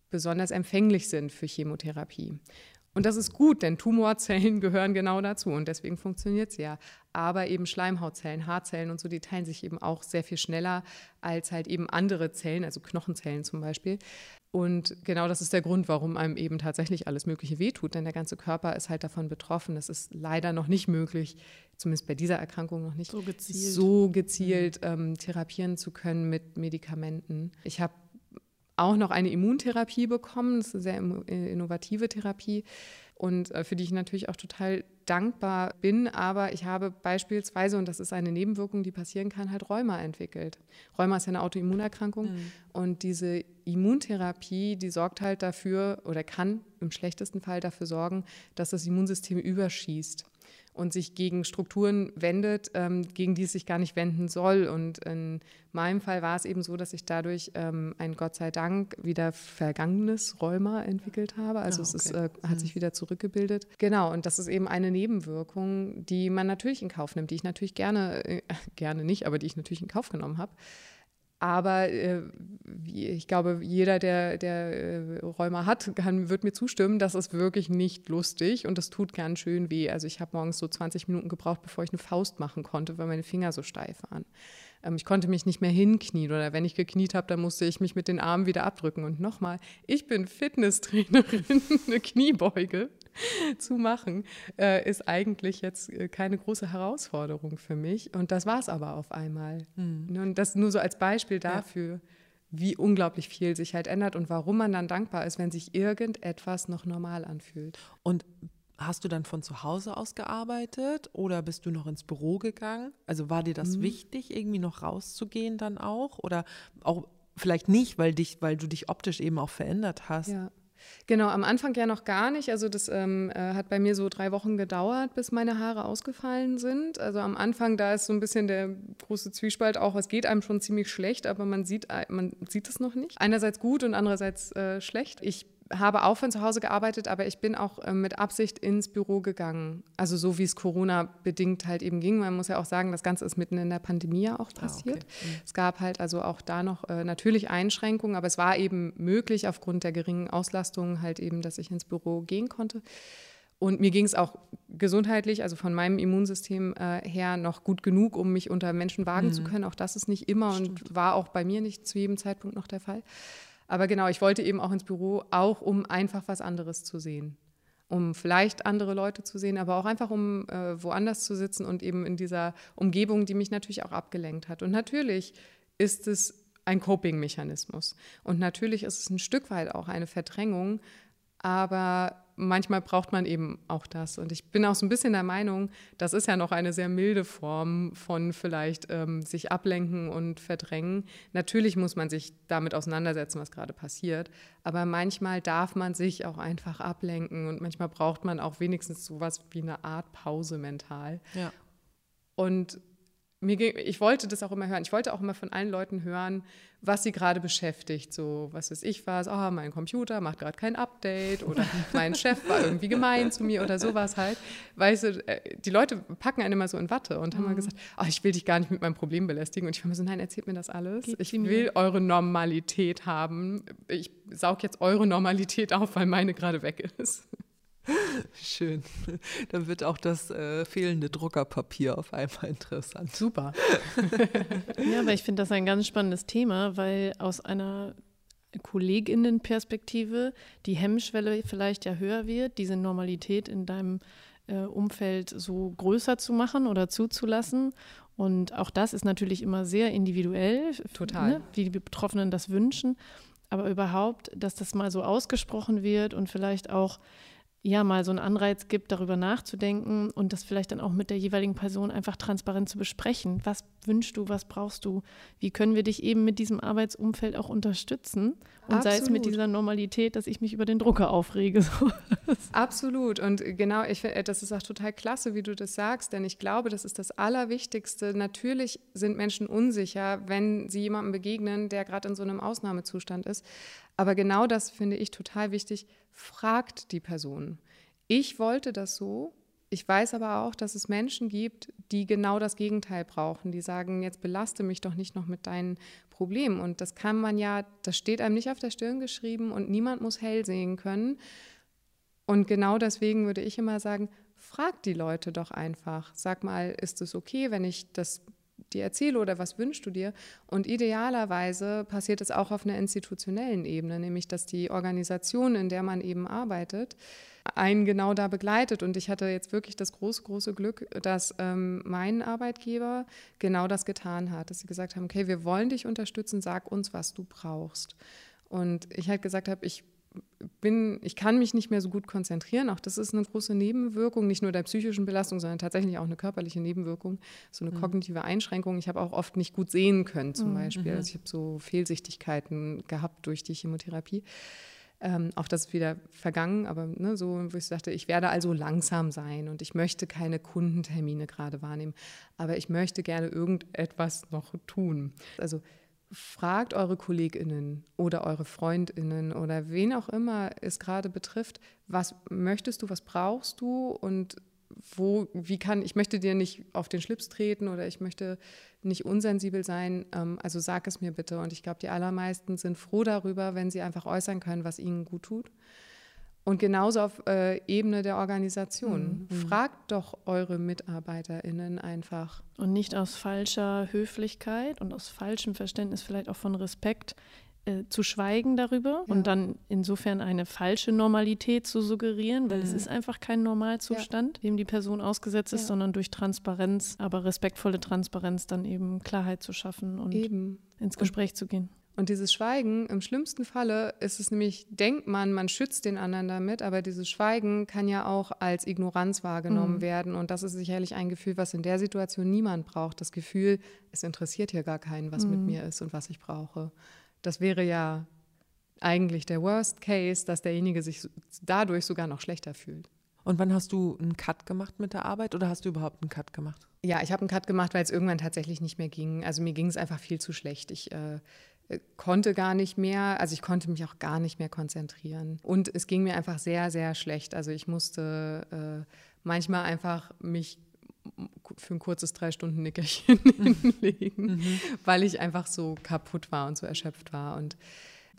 besonders empfänglich sind für Chemotherapie. Und das ist gut, denn Tumorzellen gehören genau dazu und deswegen funktioniert es ja. Aber eben Schleimhautzellen, Haarzellen und so, die teilen sich eben auch sehr viel schneller als halt eben andere Zellen, also Knochenzellen zum Beispiel. Und genau das ist der Grund, warum einem eben tatsächlich alles Mögliche wehtut, denn der ganze Körper ist halt davon betroffen. Es ist leider noch nicht möglich, zumindest bei dieser Erkrankung noch nicht so gezielt, so gezielt ähm, therapieren zu können mit Medikamenten. Ich habe auch noch eine Immuntherapie bekommen. Das ist eine sehr äh, innovative Therapie und äh, für die ich natürlich auch total dankbar bin. Aber ich habe beispielsweise, und das ist eine Nebenwirkung, die passieren kann, halt Rheuma entwickelt. Rheuma ist ja eine Autoimmunerkrankung mhm. und diese Immuntherapie, die sorgt halt dafür oder kann im schlechtesten Fall dafür sorgen, dass das Immunsystem überschießt und sich gegen Strukturen wendet, ähm, gegen die es sich gar nicht wenden soll. Und in meinem Fall war es eben so, dass ich dadurch ähm, ein Gott sei Dank wieder vergangenes Rheuma entwickelt habe. Also ah, okay. es ist, äh, hat sich mhm. wieder zurückgebildet. Genau, und das ist eben eine Nebenwirkung, die man natürlich in Kauf nimmt, die ich natürlich gerne, äh, gerne nicht, aber die ich natürlich in Kauf genommen habe. Aber äh, ich glaube, jeder, der, der äh, Rheuma hat, kann, wird mir zustimmen, das ist wirklich nicht lustig und das tut ganz schön weh. Also ich habe morgens so 20 Minuten gebraucht, bevor ich eine Faust machen konnte, weil meine Finger so steif waren. Ähm, ich konnte mich nicht mehr hinknien oder wenn ich gekniet habe, dann musste ich mich mit den Armen wieder abdrücken. Und nochmal, ich bin Fitnesstrainerin, eine Kniebeuge zu machen, äh, ist eigentlich jetzt äh, keine große Herausforderung für mich. Und das war es aber auf einmal. Mhm. Und das nur so als Beispiel dafür. Ja wie unglaublich viel sich halt ändert und warum man dann dankbar ist, wenn sich irgendetwas noch normal anfühlt. Und hast du dann von zu Hause aus gearbeitet oder bist du noch ins Büro gegangen? Also war dir das mhm. wichtig, irgendwie noch rauszugehen dann auch? Oder auch vielleicht nicht, weil dich, weil du dich optisch eben auch verändert hast? Ja. Genau, am Anfang ja noch gar nicht. Also das ähm, äh, hat bei mir so drei Wochen gedauert, bis meine Haare ausgefallen sind. Also am Anfang, da ist so ein bisschen der große Zwiespalt auch, es geht einem schon ziemlich schlecht, aber man sieht, äh, man sieht es noch nicht. Einerseits gut und andererseits äh, schlecht. Ich habe auch von zu Hause gearbeitet, aber ich bin auch äh, mit Absicht ins Büro gegangen. Also so wie es Corona bedingt halt eben ging. Man muss ja auch sagen, das Ganze ist mitten in der Pandemie auch passiert. Ah, okay. mhm. Es gab halt also auch da noch äh, natürlich Einschränkungen, aber es war eben möglich aufgrund der geringen Auslastung halt eben, dass ich ins Büro gehen konnte. Und mir ging es auch gesundheitlich, also von meinem Immunsystem äh, her, noch gut genug, um mich unter Menschen wagen mhm. zu können. Auch das ist nicht immer Stimmt. und war auch bei mir nicht zu jedem Zeitpunkt noch der Fall. Aber genau, ich wollte eben auch ins Büro, auch um einfach was anderes zu sehen. Um vielleicht andere Leute zu sehen, aber auch einfach um äh, woanders zu sitzen und eben in dieser Umgebung, die mich natürlich auch abgelenkt hat. Und natürlich ist es ein Coping-Mechanismus. Und natürlich ist es ein Stück weit auch eine Verdrängung, aber manchmal braucht man eben auch das. Und ich bin auch so ein bisschen der Meinung, das ist ja noch eine sehr milde Form von vielleicht ähm, sich ablenken und verdrängen. Natürlich muss man sich damit auseinandersetzen, was gerade passiert. Aber manchmal darf man sich auch einfach ablenken und manchmal braucht man auch wenigstens so was wie eine Art Pause mental. Ja. Und mir, ich wollte das auch immer hören. Ich wollte auch immer von allen Leuten hören, was sie gerade beschäftigt. So, was weiß ich was, oh, mein Computer macht gerade kein Update oder mein Chef war irgendwie gemein zu mir oder sowas halt. Weißt du, äh, die Leute packen einen immer so in Watte und haben mhm. mal gesagt, oh, ich will dich gar nicht mit meinem Problem belästigen. Und ich war mir so, nein, erzählt mir das alles. Geht ich will eure Normalität haben. Ich saug jetzt eure Normalität auf, weil meine gerade weg ist. Schön. Dann wird auch das äh, fehlende Druckerpapier auf einmal interessant. Super. ja, aber ich finde das ein ganz spannendes Thema, weil aus einer Kolleginnenperspektive die Hemmschwelle vielleicht ja höher wird, diese Normalität in deinem äh, Umfeld so größer zu machen oder zuzulassen. Und auch das ist natürlich immer sehr individuell, Total. Ne, wie die Betroffenen das wünschen. Aber überhaupt, dass das mal so ausgesprochen wird und vielleicht auch ja mal so einen Anreiz gibt, darüber nachzudenken und das vielleicht dann auch mit der jeweiligen Person einfach transparent zu besprechen. Was wünschst du, was brauchst du? Wie können wir dich eben mit diesem Arbeitsumfeld auch unterstützen? Und Absolut. sei es mit dieser Normalität, dass ich mich über den Drucker aufrege. Absolut. Und genau, ich finde, das ist auch total klasse, wie du das sagst, denn ich glaube, das ist das Allerwichtigste. Natürlich sind Menschen unsicher, wenn sie jemandem begegnen, der gerade in so einem Ausnahmezustand ist. Aber genau das finde ich total wichtig. Fragt die Person. Ich wollte das so. Ich weiß aber auch, dass es Menschen gibt, die genau das Gegenteil brauchen. Die sagen, jetzt belaste mich doch nicht noch mit deinen Problemen. Und das kann man ja, das steht einem nicht auf der Stirn geschrieben und niemand muss hell sehen können. Und genau deswegen würde ich immer sagen, frag die Leute doch einfach. Sag mal, ist es okay, wenn ich das dir erzähle oder was wünschst du dir? Und idealerweise passiert es auch auf einer institutionellen Ebene, nämlich dass die Organisation, in der man eben arbeitet, einen genau da begleitet. Und ich hatte jetzt wirklich das große, große Glück, dass ähm, mein Arbeitgeber genau das getan hat, dass sie gesagt haben, okay, wir wollen dich unterstützen, sag uns, was du brauchst. Und ich halt gesagt habe, ich bin, ich kann mich nicht mehr so gut konzentrieren. Auch das ist eine große Nebenwirkung, nicht nur der psychischen Belastung, sondern tatsächlich auch eine körperliche Nebenwirkung, so eine mhm. kognitive Einschränkung. Ich habe auch oft nicht gut sehen können, zum mhm. Beispiel. Also ich habe so Fehlsichtigkeiten gehabt durch die Chemotherapie. Ähm, auch das ist wieder vergangen, aber ne, so, wo ich dachte, ich werde also langsam sein und ich möchte keine Kundentermine gerade wahrnehmen, aber ich möchte gerne irgendetwas noch tun. Also fragt eure KollegInnen oder eure FreundInnen oder wen auch immer es gerade betrifft, was möchtest du, was brauchst du und wo, wie kann, ich möchte dir nicht auf den Schlips treten oder ich möchte nicht unsensibel sein, ähm, also sag es mir bitte. Und ich glaube, die allermeisten sind froh darüber, wenn sie einfach äußern können, was ihnen gut tut. Und genauso auf äh, Ebene der Organisation. Mhm. Fragt doch eure MitarbeiterInnen einfach. Und nicht aus falscher Höflichkeit und aus falschem Verständnis vielleicht auch von Respekt äh, zu schweigen darüber ja. und dann insofern eine falsche Normalität zu suggerieren, weil mhm. es ist einfach kein Normalzustand, ja. dem die Person ausgesetzt ist, ja. sondern durch Transparenz, aber respektvolle Transparenz dann eben Klarheit zu schaffen und eben. ins Gespräch und, zu gehen. Und dieses Schweigen, im schlimmsten Falle ist es nämlich, denkt man, man schützt den anderen damit, aber dieses Schweigen kann ja auch als Ignoranz wahrgenommen mhm. werden. Und das ist sicherlich ein Gefühl, was in der Situation niemand braucht. Das Gefühl, es interessiert hier gar keinen, was mhm. mit mir ist und was ich brauche. Das wäre ja eigentlich der Worst Case, dass derjenige sich dadurch sogar noch schlechter fühlt. Und wann hast du einen Cut gemacht mit der Arbeit oder hast du überhaupt einen Cut gemacht? Ja, ich habe einen Cut gemacht, weil es irgendwann tatsächlich nicht mehr ging. Also mir ging es einfach viel zu schlecht. Ich äh, konnte gar nicht mehr, also ich konnte mich auch gar nicht mehr konzentrieren. Und es ging mir einfach sehr, sehr schlecht. Also ich musste äh, manchmal einfach mich für ein kurzes drei Stunden Nickerchen hinlegen, mhm. weil ich einfach so kaputt war und so erschöpft war. Und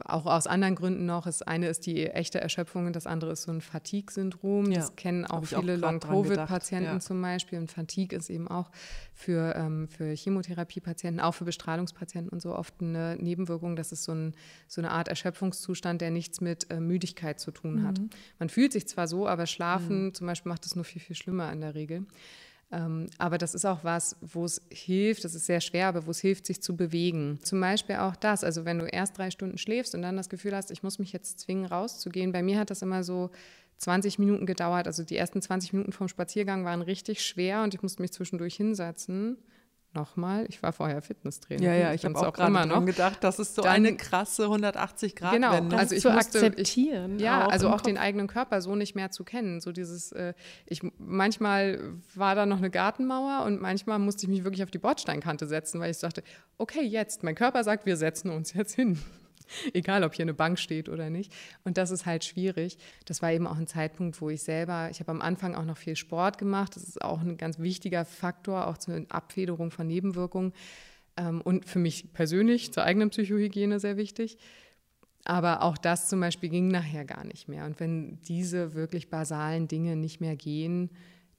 auch aus anderen Gründen noch. Das eine ist die echte Erschöpfung und das andere ist so ein Fatigue-Syndrom. Ja, das kennen auch viele Long-Covid-Patienten ja. zum Beispiel. Und Fatigue ist eben auch für, ähm, für Chemotherapie-Patienten, auch für Bestrahlungspatienten und so oft eine Nebenwirkung. Das ist so, ein, so eine Art Erschöpfungszustand, der nichts mit äh, Müdigkeit zu tun hat. Mhm. Man fühlt sich zwar so, aber Schlafen mhm. zum Beispiel macht es nur viel, viel schlimmer in der Regel. Ähm, aber das ist auch was, wo es hilft, das ist sehr schwer, aber wo es hilft, sich zu bewegen. Zum Beispiel auch das, also wenn du erst drei Stunden schläfst und dann das Gefühl hast, ich muss mich jetzt zwingen, rauszugehen. Bei mir hat das immer so 20 Minuten gedauert. Also die ersten 20 Minuten vom Spaziergang waren richtig schwer und ich musste mich zwischendurch hinsetzen nochmal. Ich war vorher Fitnesstrainer. Ja, ja, ich habe auch, auch gerade noch gedacht, das ist so Dann, eine krasse 180 Grad Genau, Wende. also ich zu musste, akzeptieren. Ich, ja, also auch den eigenen Körper so nicht mehr zu kennen. So dieses, äh, ich manchmal war da noch eine Gartenmauer und manchmal musste ich mich wirklich auf die Bordsteinkante setzen, weil ich dachte, okay, jetzt, mein Körper sagt, wir setzen uns jetzt hin. Egal, ob hier eine Bank steht oder nicht. Und das ist halt schwierig. Das war eben auch ein Zeitpunkt, wo ich selber, ich habe am Anfang auch noch viel Sport gemacht. Das ist auch ein ganz wichtiger Faktor, auch zur Abfederung von Nebenwirkungen. Ähm, und für mich persönlich, zur eigenen Psychohygiene sehr wichtig. Aber auch das zum Beispiel ging nachher gar nicht mehr. Und wenn diese wirklich basalen Dinge nicht mehr gehen,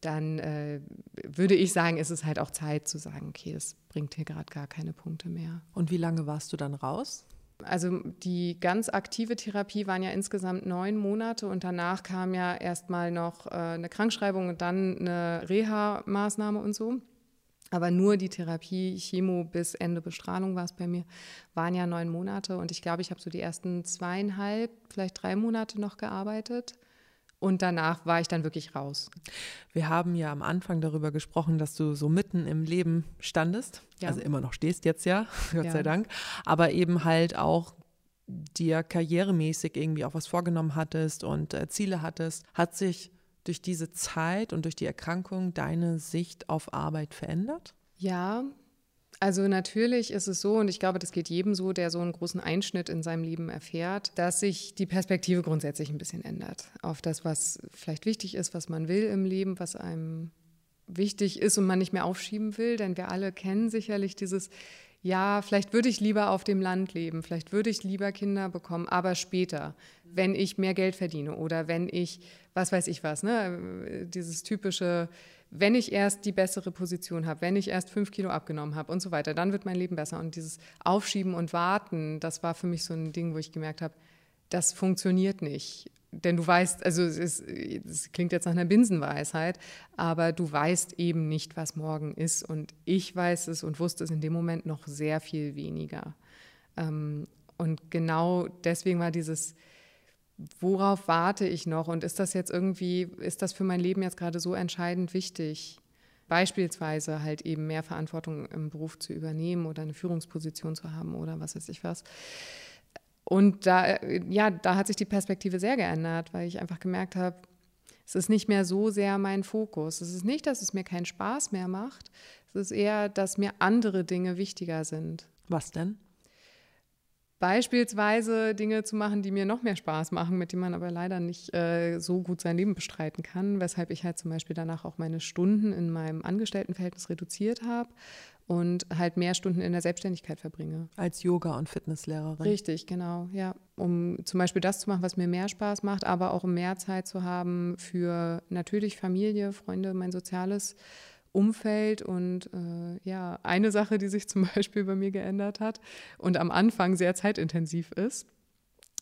dann äh, würde ich sagen, ist es halt auch Zeit zu sagen, okay, das bringt hier gerade gar keine Punkte mehr. Und wie lange warst du dann raus? Also die ganz aktive Therapie waren ja insgesamt neun Monate und danach kam ja erstmal noch äh, eine Krankschreibung und dann eine Reha-Maßnahme und so. Aber nur die Therapie, Chemo bis Ende Bestrahlung war es bei mir, waren ja neun Monate und ich glaube, ich habe so die ersten zweieinhalb, vielleicht drei Monate noch gearbeitet. Und danach war ich dann wirklich raus. Wir haben ja am Anfang darüber gesprochen, dass du so mitten im Leben standest. Ja. Also immer noch stehst jetzt ja, Gott ja. sei Dank. Aber eben halt auch dir karrieremäßig irgendwie auch was vorgenommen hattest und äh, Ziele hattest. Hat sich durch diese Zeit und durch die Erkrankung deine Sicht auf Arbeit verändert? Ja, also natürlich ist es so, und ich glaube, das geht jedem so, der so einen großen Einschnitt in seinem Leben erfährt, dass sich die Perspektive grundsätzlich ein bisschen ändert auf das, was vielleicht wichtig ist, was man will im Leben, was einem wichtig ist und man nicht mehr aufschieben will. Denn wir alle kennen sicherlich dieses, ja, vielleicht würde ich lieber auf dem Land leben, vielleicht würde ich lieber Kinder bekommen, aber später, wenn ich mehr Geld verdiene oder wenn ich, was weiß ich was, ne, dieses typische, wenn ich erst die bessere Position habe, wenn ich erst fünf Kilo abgenommen habe und so weiter, dann wird mein Leben besser. Und dieses Aufschieben und Warten, das war für mich so ein Ding, wo ich gemerkt habe, das funktioniert nicht. Denn du weißt, also es, es, klingt jetzt nach einer Binsenweisheit, aber du weißt eben nicht, was morgen ist. Und ich weiß es und wusste es in dem Moment noch sehr viel weniger. Ähm, und genau deswegen war dieses, worauf warte ich noch und ist das jetzt irgendwie, ist das für mein Leben jetzt gerade so entscheidend wichtig? Beispielsweise halt eben mehr Verantwortung im Beruf zu übernehmen oder eine Führungsposition zu haben oder was weiß ich was. Und da, ja, da hat sich die Perspektive sehr geändert, weil ich einfach gemerkt habe, es ist nicht mehr so sehr mein Fokus. Es ist nicht, dass es mir keinen Spaß mehr macht. Es ist eher, dass mir andere Dinge wichtiger sind. Was denn? Beispielsweise Dinge zu machen, die mir noch mehr Spaß machen, mit denen man aber leider nicht äh, so gut sein Leben bestreiten kann, weshalb ich halt zum Beispiel danach auch meine Stunden in meinem Angestelltenverhältnis reduziert habe und halt mehr Stunden in der Selbstständigkeit verbringe. Als Yoga- und Fitnesslehrerin. Richtig, genau, ja. Um zum Beispiel das zu machen, was mir mehr Spaß macht, aber auch um mehr Zeit zu haben für natürlich Familie, Freunde, mein Soziales Umfeld. Und äh, ja, eine Sache, die sich zum Beispiel bei mir geändert hat und am Anfang sehr zeitintensiv ist,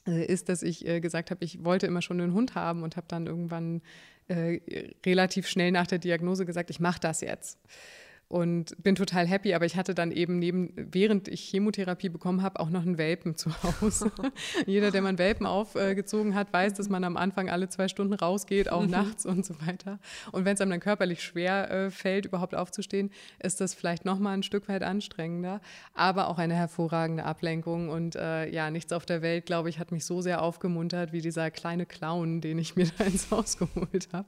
äh, ist, dass ich äh, gesagt habe, ich wollte immer schon einen Hund haben und habe dann irgendwann äh, relativ schnell nach der Diagnose gesagt, ich mache das jetzt und bin total happy. Aber ich hatte dann eben neben, während ich Chemotherapie bekommen habe, auch noch einen Welpen zu Hause. Jeder, der mal einen Welpen aufgezogen hat, weiß, dass man am Anfang alle zwei Stunden rausgeht, auch mhm. nachts und so weiter. Und wenn es einem dann körperlich schwer äh, fällt, überhaupt aufzustehen, ist das vielleicht noch mal ein Stück weit anstrengender, aber auch eine hervorragende Ablenkung. Und äh, ja, nichts auf der Welt, glaube ich, hat mich so sehr aufgemuntert wie dieser kleine Clown, den ich mir da ins Haus geholt habe.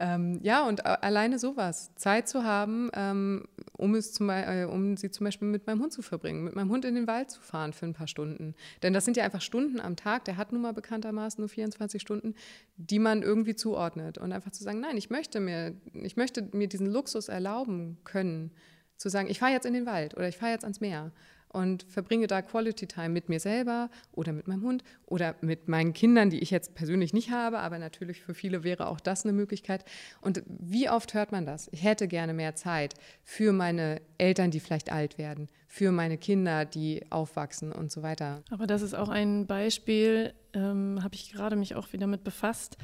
Ähm, ja, und alleine sowas, Zeit zu haben, ähm, um, es zum, äh, um sie zum Beispiel mit meinem Hund zu verbringen, mit meinem Hund in den Wald zu fahren für ein paar Stunden. Denn das sind ja einfach Stunden am Tag, der hat nun mal bekanntermaßen nur 24 Stunden, die man irgendwie zuordnet. Und einfach zu sagen, nein, ich möchte mir, ich möchte mir diesen Luxus erlauben können, zu sagen, ich fahre jetzt in den Wald oder ich fahre jetzt ans Meer und verbringe da Quality Time mit mir selber oder mit meinem Hund oder mit meinen Kindern, die ich jetzt persönlich nicht habe, aber natürlich für viele wäre auch das eine Möglichkeit. Und wie oft hört man das? Ich hätte gerne mehr Zeit für meine Eltern, die vielleicht alt werden, für meine Kinder, die aufwachsen und so weiter. Aber das ist auch ein Beispiel, ähm, habe ich gerade mich auch wieder mit befasst,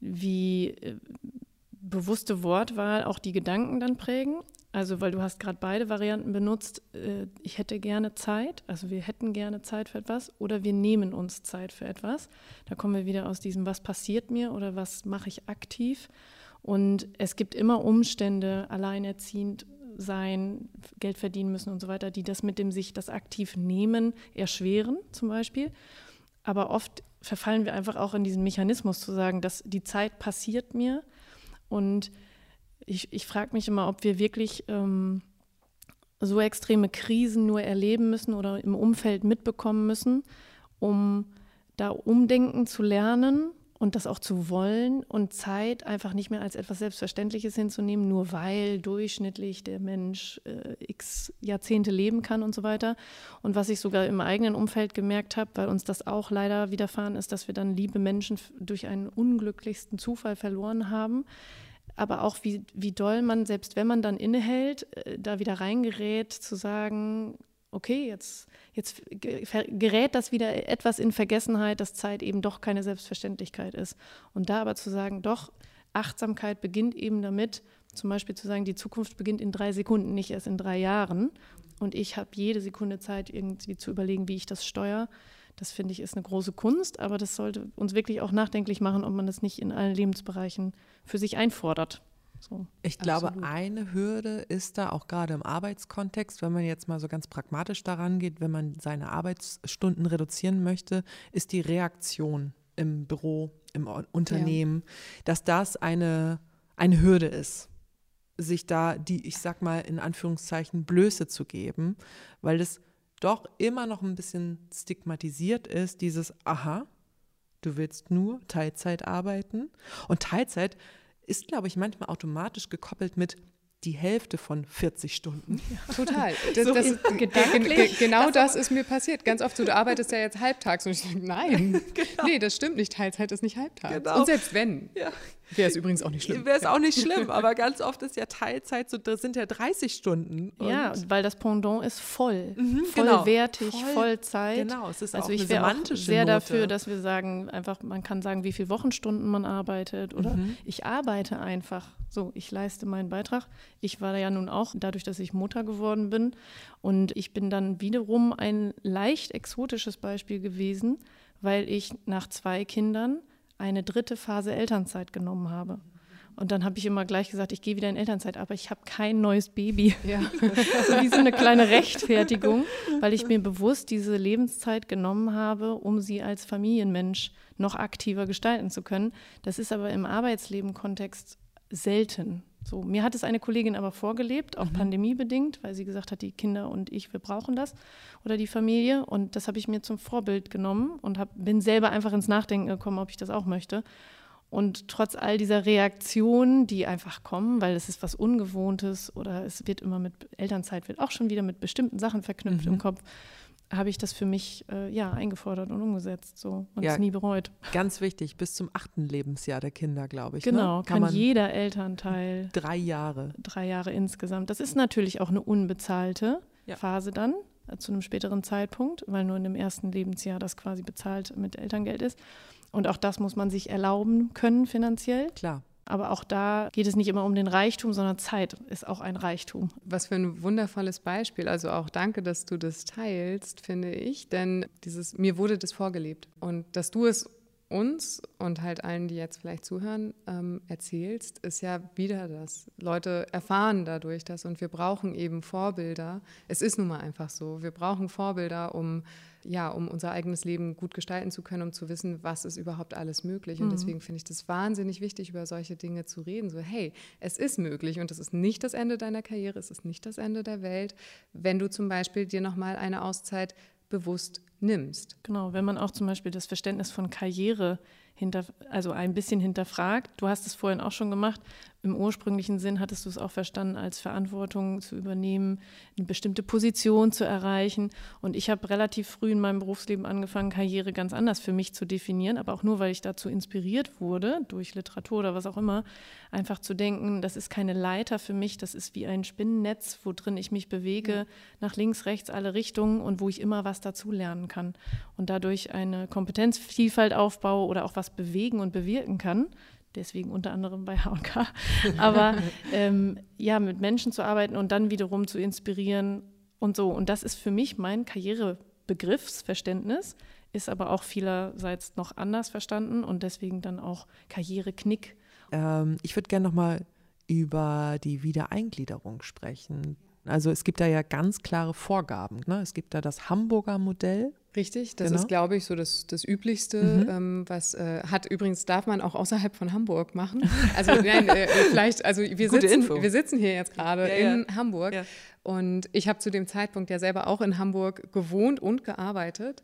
wie äh, bewusste Wortwahl auch die Gedanken dann prägen. Also, weil du hast gerade beide Varianten benutzt, äh, ich hätte gerne Zeit, also wir hätten gerne Zeit für etwas oder wir nehmen uns Zeit für etwas. Da kommen wir wieder aus diesem, was passiert mir oder was mache ich aktiv. Und es gibt immer Umstände, alleinerziehend sein, Geld verdienen müssen und so weiter, die das mit dem sich das aktiv nehmen erschweren zum Beispiel. Aber oft verfallen wir einfach auch in diesen Mechanismus zu sagen, dass die Zeit passiert mir und ich, ich frage mich immer, ob wir wirklich ähm, so extreme Krisen nur erleben müssen oder im Umfeld mitbekommen müssen, um da umdenken zu lernen und das auch zu wollen und Zeit einfach nicht mehr als etwas Selbstverständliches hinzunehmen, nur weil durchschnittlich der Mensch äh, x Jahrzehnte leben kann und so weiter. Und was ich sogar im eigenen Umfeld gemerkt habe, weil uns das auch leider widerfahren ist, dass wir dann liebe Menschen durch einen unglücklichsten Zufall verloren haben aber auch wie, wie doll man, selbst wenn man dann innehält, äh, da wieder reingerät, zu sagen, okay, jetzt, jetzt gerät das wieder etwas in Vergessenheit, dass Zeit eben doch keine Selbstverständlichkeit ist. Und da aber zu sagen, doch, Achtsamkeit beginnt eben damit, zum Beispiel zu sagen, die Zukunft beginnt in drei Sekunden, nicht erst in drei Jahren. Und ich habe jede Sekunde Zeit, irgendwie zu überlegen, wie ich das steuere. Das finde ich ist eine große Kunst, aber das sollte uns wirklich auch nachdenklich machen, ob man das nicht in allen Lebensbereichen für sich einfordert. So, ich glaube, absolut. eine Hürde ist da auch gerade im Arbeitskontext, wenn man jetzt mal so ganz pragmatisch daran geht, wenn man seine Arbeitsstunden reduzieren möchte, ist die Reaktion im Büro, im Unternehmen, ja. dass das eine, eine Hürde ist sich da die, ich sag mal, in Anführungszeichen Blöße zu geben, weil das doch immer noch ein bisschen stigmatisiert ist, dieses, aha, du willst nur Teilzeit arbeiten. Und Teilzeit ist, glaube ich, manchmal automatisch gekoppelt mit, die Hälfte von 40 Stunden. Total. Das, so das ist, ge genau das, das ist mir passiert. Ganz oft so, du arbeitest ja jetzt halbtags und ich denke, nein, genau. nee, das stimmt nicht. Teilzeit ist nicht halbtags. Genau. Und selbst wenn, ja. Wäre es übrigens auch nicht schlimm. Wäre es auch nicht schlimm, aber ganz oft ist ja Teilzeit, so, das sind ja 30 Stunden. ja, weil das Pendant ist voll. Mhm, vollwertig, genau. Vollzeit. Genau, es ist also auch ich wäre auch sehr Note. dafür, dass wir sagen, einfach, man kann sagen, wie viele Wochenstunden man arbeitet oder mhm. ich arbeite einfach so, ich leiste meinen Beitrag. Ich war ja nun auch, dadurch, dass ich Mutter geworden bin. Und ich bin dann wiederum ein leicht exotisches Beispiel gewesen, weil ich nach zwei Kindern eine dritte Phase Elternzeit genommen habe. Und dann habe ich immer gleich gesagt, ich gehe wieder in Elternzeit, aber ich habe kein neues Baby. Ja. so wie so eine kleine Rechtfertigung, weil ich mir bewusst diese Lebenszeit genommen habe, um sie als Familienmensch noch aktiver gestalten zu können. Das ist aber im Arbeitsleben-Kontext selten. So, mir hat es eine Kollegin aber vorgelebt, auch mhm. pandemiebedingt, weil sie gesagt hat, die Kinder und ich, wir brauchen das oder die Familie. Und das habe ich mir zum Vorbild genommen und hab, bin selber einfach ins Nachdenken gekommen, ob ich das auch möchte. Und trotz all dieser Reaktionen, die einfach kommen, weil es ist was Ungewohntes oder es wird immer mit Elternzeit wird auch schon wieder mit bestimmten Sachen verknüpft mhm. im Kopf, habe ich das für mich äh, ja eingefordert und umgesetzt so und Ja. es nie bereut. Ganz wichtig, bis zum achten Lebensjahr der Kinder, glaube ich. Genau, ne? kann, jeder Elternteil drei Jahre. drei Jahre insgesamt. Das ist natürlich auch eine unbezahlte Ja. Phase dann äh, zu einem späteren Zeitpunkt, weil nur in dem ersten Lebensjahr das quasi bezahlt mit Elterngeld ist. Und auch das muss man sich erlauben können finanziell. Klar. Aber auch da geht es nicht immer um den Reichtum, sondern Zeit ist auch ein Reichtum. Was für ein wundervolles Beispiel. Also auch danke, dass du das teilst, finde ich. Denn dieses, mir wurde das vorgelebt. Und dass du es uns und halt allen, die jetzt vielleicht zuhören, ähm, erzählst, ist ja wieder das. Leute erfahren dadurch das und wir brauchen eben Vorbilder. Es ist nun mal einfach so. Wir brauchen Vorbilder, um ja, um unser eigenes Leben gut gestalten zu können, um zu wissen, was ist überhaupt alles möglich. Und deswegen finde ich das wahnsinnig wichtig, über solche Dinge zu reden. So, hey, es ist möglich und es ist nicht das Ende deiner Karriere, es ist nicht das Ende der Welt, wenn du zum Beispiel dir nochmal eine Auszeit bewusst nimmst. Genau, wenn man auch zum Beispiel das Verständnis von Karriere hinter, also ein bisschen hinterfragt. Du hast es vorhin auch schon gemacht. Im ursprünglichen Sinn hattest du es auch verstanden, als Verantwortung zu übernehmen, eine bestimmte Position zu erreichen. Und ich habe relativ früh in meinem Berufsleben angefangen, Karriere ganz anders für mich zu definieren, aber auch nur, weil ich dazu inspiriert wurde, durch Literatur oder was auch immer, einfach zu denken, das ist keine Leiter für mich, das ist wie ein Spinnennetz, wo drin ich mich bewege, nach links, rechts, alle Richtungen und wo ich immer was dazu lernen kann und dadurch eine Kompetenzvielfalt aufbaue oder auch was bewegen und bewirken kann. Deswegen unter anderem bei H&K. Aber ähm, ja, mit Menschen zu arbeiten und dann wiederum zu inspirieren und so. Und das ist für mich mein Karrierebegriffsverständnis, ist aber auch vielerseits noch anders verstanden und deswegen dann auch Karriereknick. Ähm, ich würde gerne nochmal über die Wiedereingliederung sprechen. Also es gibt da ja ganz klare Vorgaben. Ne? Es gibt da das Hamburger Modell. Richtig, das Genau. ist, glaube ich, so das, das Üblichste, Mhm. ähm, was äh, hat übrigens, darf man auch außerhalb von Hamburg machen. Also nein, äh, vielleicht, also wir Gute sitzen, Info. wir sitzen hier jetzt gerade Ja, ja. in Hamburg Ja. und ich habe zu dem Zeitpunkt ja selber auch in Hamburg gewohnt und gearbeitet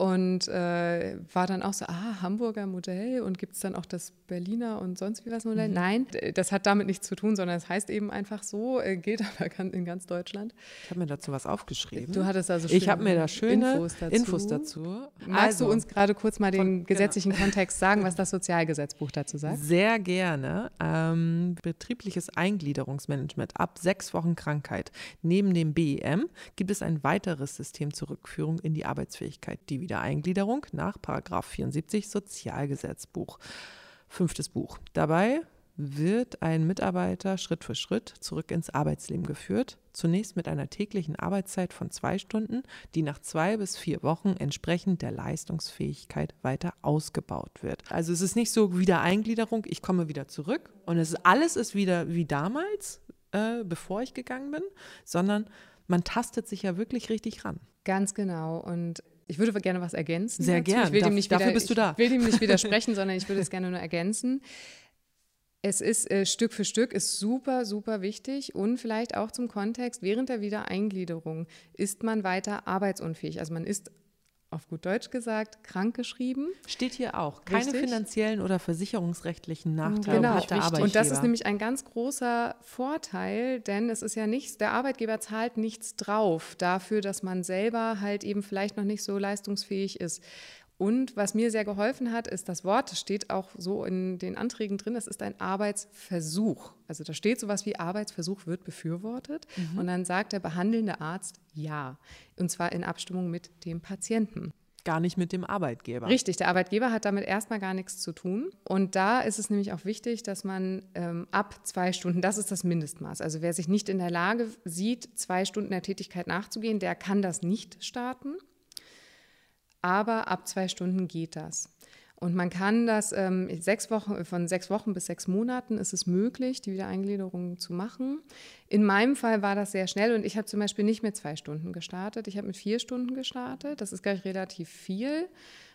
und äh, war dann auch so, ah, Hamburger Modell und gibt es dann auch das Berliner und sonst wie was Modell? Mhm. Nein, das hat damit nichts zu tun, sondern es heißt eben einfach so, äh, gilt aber in ganz Deutschland. Ich habe mir dazu was aufgeschrieben. Du hattest also ich schöne habe mir da schöne Infos dazu. Infos dazu. Magst Also, du uns gerade kurz mal den von- genau. gesetzlichen Kontext sagen, was das Sozialgesetzbuch dazu sagt? Sehr gerne. Ähm, betriebliches Eingliederungsmanagement ab sechs Wochen Krankheit. Neben dem BEM gibt es ein weiteres System zur Rückführung in die Arbeitsfähigkeit, die Wiedereingliederung nach Paragraph 74 Sozialgesetzbuch. Fünftes Buch. Dabei wird ein Mitarbeiter Schritt für Schritt zurück ins Arbeitsleben geführt. Zunächst mit einer täglichen Arbeitszeit von zwei Stunden, die nach zwei bis vier Wochen entsprechend der Leistungsfähigkeit weiter ausgebaut wird. Also es ist nicht so Wiedereingliederung, ich komme wieder zurück und es ist, alles ist wieder wie damals, äh, bevor ich gegangen bin, sondern man tastet sich ja wirklich richtig ran. Ganz genau. Und ich würde gerne was ergänzen. Sehr dazu. gern. Ich will nicht dafür wieder, bist du da. Ich will dem nicht widersprechen, sondern ich würde es gerne nur ergänzen. Es ist äh, Stück für Stück, ist super, super wichtig und vielleicht auch zum Kontext, während der Wiedereingliederung ist man weiter arbeitsunfähig. Also man ist, auf gut Deutsch gesagt, krankgeschrieben. Steht hier auch. Keine Richtig. finanziellen oder versicherungsrechtlichen Nachteile Genau, hat der Arbeitgeber. und das ist nämlich ein ganz großer Vorteil, denn es ist ja nichts, der Arbeitgeber zahlt nichts drauf dafür, dass man selber halt eben vielleicht noch nicht so leistungsfähig ist. Und was mir sehr geholfen hat, ist das Wort, das steht auch so in den Anträgen drin, das ist ein Arbeitsversuch. Also da steht sowas wie Arbeitsversuch wird befürwortet und dann sagt der behandelnde Arzt ja. Und zwar in Abstimmung mit dem Patienten. gar nicht mit dem Arbeitgeber. Richtig, der Arbeitgeber hat damit erstmal gar nichts zu tun. Und da ist es nämlich auch wichtig, dass man ähm, ab zwei Stunden, das ist das Mindestmaß. Also wer sich nicht in der Lage sieht, zwei Stunden der Tätigkeit nachzugehen, der kann das nicht starten. Aber ab zwei Stunden geht das. Und man kann das ähm, sechs Wochen, von sechs Wochen bis sechs Monaten ist es möglich, die Wiedereingliederung zu machen. In meinem Fall war das sehr schnell und ich habe zum Beispiel nicht mit zwei Stunden gestartet. Ich habe mit vier Stunden gestartet. Das ist gleich relativ viel.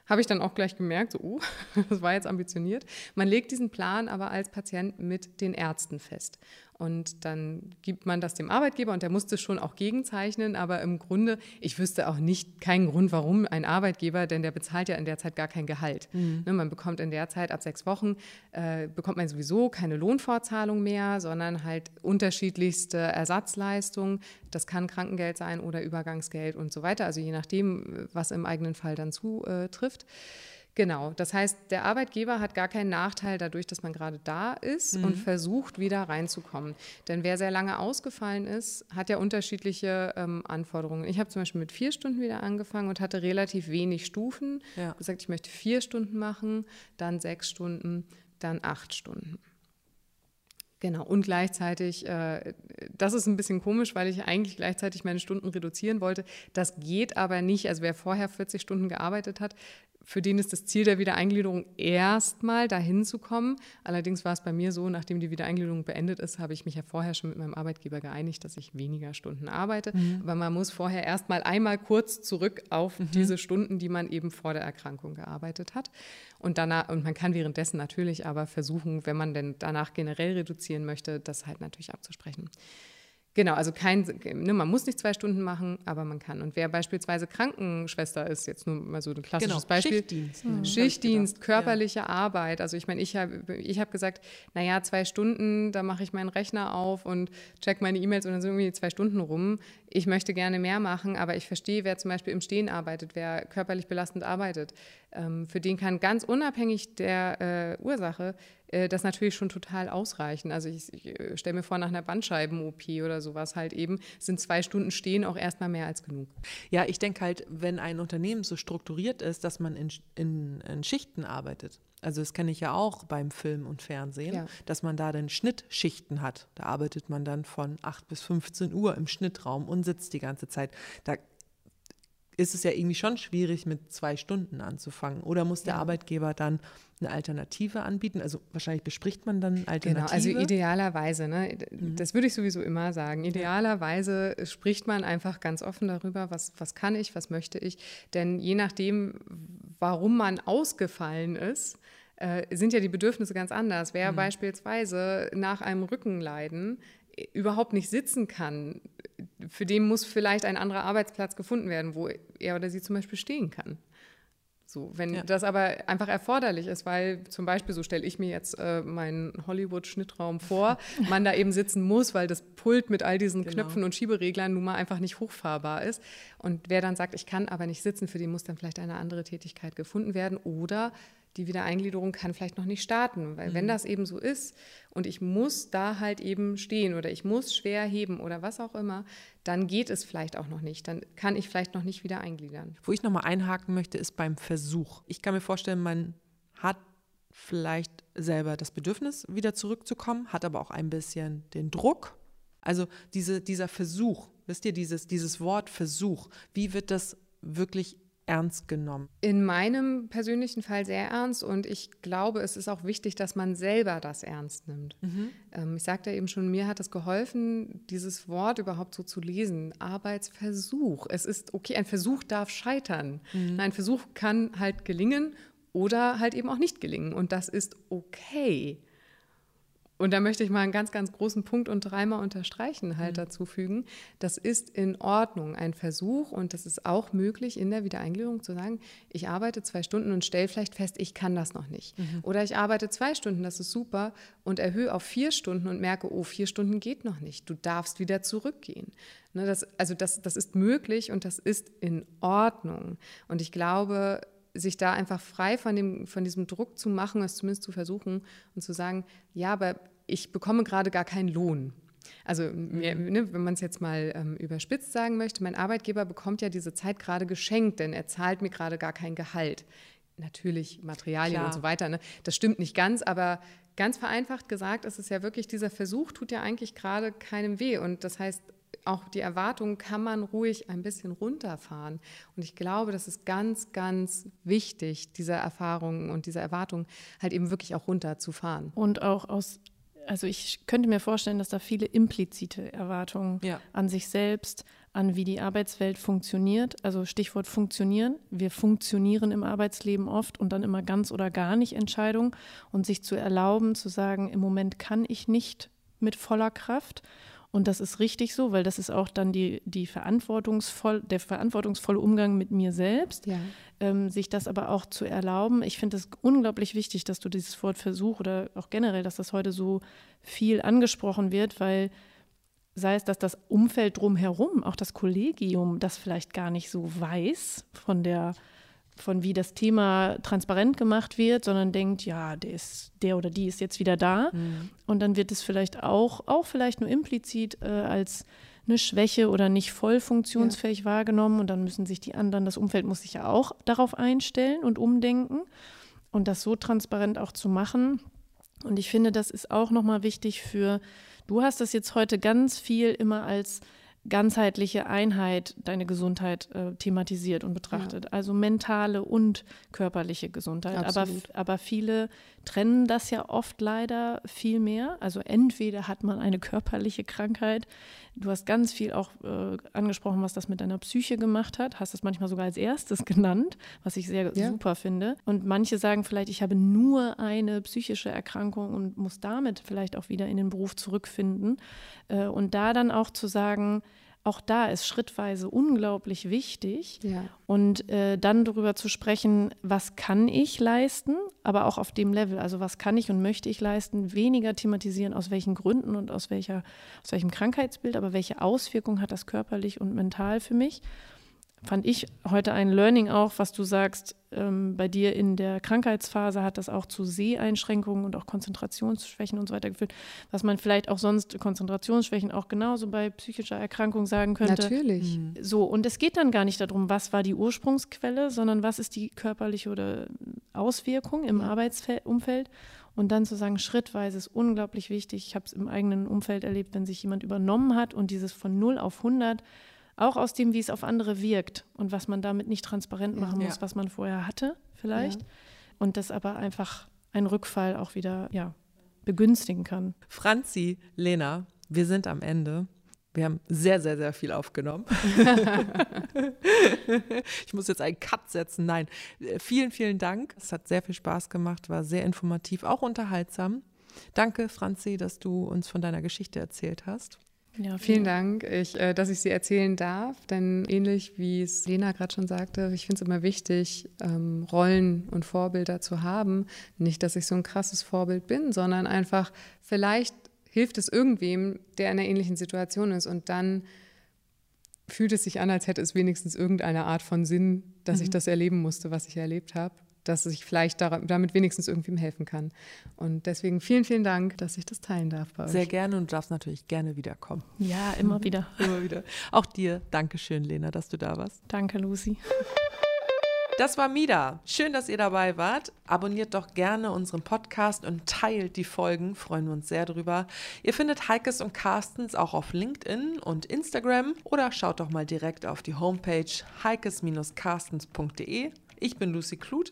Habe ich dann auch gleich gemerkt, so, uh, das war jetzt ambitioniert. Man legt diesen Plan aber als Patient mit den Ärzten fest. Und dann gibt man das dem Arbeitgeber und der musste schon auch gegenzeichnen. Aber im Grunde, ich wüsste auch nicht keinen Grund, warum ein Arbeitgeber, denn der bezahlt ja in der Zeit gar kein Gehalt. Mhm. Ne, man bekommt in der Zeit ab sechs Wochen, äh, bekommt man sowieso keine Lohnfortzahlung mehr, sondern halt unterschiedlichste Ersatzleistungen. Das kann Krankengeld sein oder Übergangsgeld und so weiter. Also je nachdem, was im eigenen Fall dann zutrifft. Äh, Genau, das heißt, der Arbeitgeber hat gar keinen Nachteil dadurch, dass man gerade da ist mhm. und versucht, wieder reinzukommen. Denn wer sehr lange ausgefallen ist, hat ja unterschiedliche ähm, Anforderungen. Ich habe zum Beispiel mit vier Stunden wieder angefangen und hatte relativ wenig Stufen. Ja. Gesagt, ich möchte vier Stunden machen, dann sechs Stunden, dann acht Stunden. Genau, und gleichzeitig, äh, das ist ein bisschen komisch, weil ich eigentlich gleichzeitig meine Stunden reduzieren wollte. Das geht aber nicht. Also wer vorher 40 Stunden gearbeitet hat, für den ist das Ziel der Wiedereingliederung erstmal dahin zu kommen. Allerdings war es bei mir so, nachdem die Wiedereingliederung beendet ist, habe ich mich ja vorher schon mit meinem Arbeitgeber geeinigt, dass ich weniger Stunden arbeite. Mhm. Aber man muss vorher erstmal einmal kurz zurück auf mhm. diese Stunden, die man eben vor der Erkrankung gearbeitet hat. Und danach, und man kann währenddessen natürlich aber versuchen, wenn man denn danach generell reduzieren möchte, das halt natürlich abzusprechen. Genau, also kein, ne, man muss nicht zwei Stunden machen, aber man kann. Und wer beispielsweise Krankenschwester ist, jetzt nur mal so ein klassisches genau, Beispiel. Schichtdienst. Mhm. Schichtdienst, körperliche ja. Arbeit. Also ich meine, ich habe ich hab gesagt, naja, zwei Stunden, da mache ich meinen Rechner auf und check meine E-Mails und dann sind irgendwie zwei Stunden rum. Ich möchte gerne mehr machen, aber ich verstehe, wer zum Beispiel im Stehen arbeitet, wer körperlich belastend arbeitet. Ähm, für den kann ganz unabhängig der äh, Ursache äh, das natürlich schon total ausreichen. Also ich, ich äh, stelle mir vor, nach einer Bandscheiben-OP oder sowas halt eben, sind zwei Stunden Stehen auch erstmal mehr als genug. Ja, ich denke halt, wenn ein Unternehmen so strukturiert ist, dass man in, in, in Schichten arbeitet, also das kenne ich ja auch beim Film und Fernsehen, ja. dass man da dann Schnittschichten hat. Da arbeitet man dann von 8 bis 15 Uhr im Schnittraum und sitzt die ganze Zeit. Da ist es ja irgendwie schon schwierig, mit zwei Stunden anzufangen. Oder muss der ja. Arbeitgeber dann eine Alternative anbieten? Also wahrscheinlich bespricht man dann Alternative. Genau, also idealerweise, ne? Mhm. das würde ich sowieso immer sagen. Idealerweise spricht man einfach ganz offen darüber, was, was kann ich, was möchte ich. Denn je nachdem, warum man ausgefallen ist, äh, sind ja die Bedürfnisse ganz anders. Wer mhm. beispielsweise nach einem Rückenleiden überhaupt nicht sitzen kann, für den muss vielleicht ein anderer Arbeitsplatz gefunden werden, wo er oder sie zum Beispiel stehen kann. So, wenn ja. das aber einfach erforderlich ist, weil zum Beispiel, so stelle ich mir jetzt äh, meinen Hollywood-Schnittraum vor, man da eben sitzen muss, weil das Pult mit all diesen genau. Knöpfen und Schiebereglern nun mal einfach nicht hochfahrbar ist. Und wer dann sagt, ich kann aber nicht sitzen, für den muss dann vielleicht eine andere Tätigkeit gefunden werden oder die Wiedereingliederung kann vielleicht noch nicht starten, weil mhm. wenn das eben so ist und ich muss da halt eben stehen oder ich muss schwer heben oder was auch immer, dann geht es vielleicht auch noch nicht. Dann kann ich vielleicht noch nicht wieder eingliedern. Wo ich nochmal einhaken möchte, ist beim Versuch. Ich kann mir vorstellen, man hat vielleicht selber das Bedürfnis, wieder zurückzukommen, hat aber auch ein bisschen den Druck. Also diese, dieser Versuch, wisst ihr, dieses, dieses Wort Versuch, wie wird das wirklich ernst genommen? In meinem persönlichen Fall sehr ernst und ich glaube, es ist auch wichtig, dass man selber das ernst nimmt. Mhm. Ähm, ich sagte eben schon, mir hat es geholfen, dieses Wort überhaupt so zu lesen. Arbeitsversuch. Es ist okay, ein Versuch darf scheitern. Mhm. Ein Versuch kann halt gelingen oder halt eben auch nicht gelingen und das ist okay. Und da möchte ich mal einen ganz, ganz großen Punkt und dreimal unterstreichen halt mhm. dazu fügen. Das ist in Ordnung, ein Versuch und das ist auch möglich in der Wiedereingliederung zu sagen, ich arbeite zwei Stunden und stelle vielleicht fest, ich kann das noch nicht. Mhm. Oder ich arbeite zwei Stunden, das ist super und erhöhe auf vier Stunden und merke, oh, vier Stunden geht noch nicht. Du darfst wieder zurückgehen. Ne, das, also das, das ist möglich und das ist in Ordnung. Und ich glaube, sich da einfach frei von, dem, von diesem Druck zu machen, es zumindest zu versuchen und zu sagen, ja, aber ich bekomme gerade gar keinen Lohn. Also mhm. ne, wenn man es jetzt mal ähm, überspitzt sagen möchte, mein Arbeitgeber bekommt ja diese Zeit gerade geschenkt, denn er zahlt mir gerade gar kein Gehalt. Natürlich Materialien Klar. und so weiter. Ne? Das stimmt nicht ganz, aber ganz vereinfacht gesagt ist es ja wirklich, dieser Versuch tut ja eigentlich gerade keinem weh. Und das heißt, auch die Erwartungen kann man ruhig ein bisschen runterfahren. Und ich glaube, das ist ganz, ganz wichtig, diese Erfahrungen und diese Erwartungen halt eben wirklich auch runterzufahren. Und auch aus, also ich könnte mir vorstellen, dass da viele implizite Erwartungen ja. an sich selbst, an wie die Arbeitswelt funktioniert, also Stichwort funktionieren. Wir funktionieren im Arbeitsleben oft und dann immer ganz oder gar nicht Entscheidungen und sich zu erlauben, zu sagen, im Moment kann ich nicht mit voller Kraft. Und das ist richtig so, weil das ist auch dann die, die verantwortungsvoll, der verantwortungsvolle Umgang mit mir selbst, ja. ähm, sich das aber auch zu erlauben. Ich finde es unglaublich wichtig, dass du dieses Wort Versuch oder auch generell, dass das heute so viel angesprochen wird, weil sei es, dass das Umfeld drumherum, auch das Kollegium, das vielleicht gar nicht so weiß von der von wie das Thema transparent gemacht wird, sondern denkt, ja, der ist, der oder die ist jetzt wieder da. Mhm. Und dann wird es vielleicht auch, auch vielleicht nur implizit äh, als eine Schwäche oder nicht voll funktionsfähig ja. wahrgenommen. Und dann müssen sich die anderen, das Umfeld muss sich ja auch darauf einstellen und umdenken. Und das so transparent auch zu machen. Und ich finde, das ist auch nochmal wichtig für, du hast das jetzt heute ganz viel immer als ganzheitliche Einheit deine Gesundheit äh, thematisiert und betrachtet. Ja. Also mentale und körperliche Gesundheit. Aber, aber viele trennen das ja oft leider viel mehr. Also entweder hat man eine körperliche Krankheit. Du hast ganz viel auch äh, angesprochen, was das mit deiner Psyche gemacht hat. Hast das manchmal sogar als erstes genannt, was ich sehr ja. super finde. Und manche sagen vielleicht, ich habe nur eine psychische Erkrankung und muss damit vielleicht auch wieder in den Beruf zurückfinden. Äh, und da dann auch zu sagen, auch da ist schrittweise unglaublich wichtig. Ja. Und äh, dann darüber zu sprechen, was kann ich leisten, aber auch auf dem Level. Also was kann ich und möchte ich leisten, weniger thematisieren, aus welchen Gründen und aus, welcher, aus welchem Krankheitsbild, aber welche Auswirkungen hat das körperlich und mental für mich fand ich heute ein Learning auch, was du sagst, ähm, bei dir in der Krankheitsphase hat das auch zu Seheinschränkungen und auch Konzentrationsschwächen und so weiter geführt, was man vielleicht auch sonst Konzentrationsschwächen auch genauso bei psychischer Erkrankung sagen könnte. Natürlich. Mhm. So, und es geht dann gar nicht darum, was war die Ursprungsquelle, sondern was ist die körperliche oder Auswirkung im ja. Arbeitsumfeld. Und dann zu sagen, schrittweise ist unglaublich wichtig. Ich habe es im eigenen Umfeld erlebt, wenn sich jemand übernommen hat und dieses von 0 auf 100 auch aus dem, wie es auf andere wirkt und was man damit nicht transparent machen ja. muss, was man vorher hatte, vielleicht. Ja. Und das aber einfach ein Rückfall auch wieder ja, begünstigen kann. Franzi, Lena, wir sind am Ende. Wir haben sehr, sehr, sehr viel aufgenommen. ich muss jetzt einen Cut setzen. Nein, äh, vielen, vielen Dank. Es hat sehr viel Spaß gemacht, war sehr informativ, auch unterhaltsam. Danke, Franzi, dass du uns von deiner Geschichte erzählt hast. Ja, vielen Dank, ich, äh, dass ich sie erzählen darf. Denn ähnlich wie es Lena gerade schon sagte, ich finde es immer wichtig, ähm, Rollen und Vorbilder zu haben. Nicht, dass ich so ein krasses Vorbild bin, sondern einfach, vielleicht hilft es irgendwem, der in einer ähnlichen Situation ist. Und dann fühlt es sich an, als hätte es wenigstens irgendeine Art von Sinn, dass mhm. ich das erleben musste, was ich erlebt habe dass ich vielleicht damit wenigstens irgendwem helfen kann. Und deswegen vielen, vielen Dank, dass ich das teilen darf bei euch. Sehr gerne und du darfst natürlich gerne wiederkommen. Ja, immer wieder. immer wieder. Auch dir, danke schön, Lena, dass du da warst. Danke, Lucy. Das war Mida. Schön, dass ihr dabei wart. Abonniert doch gerne unseren Podcast und teilt die Folgen. Freuen wir uns sehr drüber. Ihr findet Heikes und Carstens auch auf LinkedIn und Instagram oder schaut doch mal direkt auf die Homepage heikes-carstens.de. Ich bin Lucy Kluth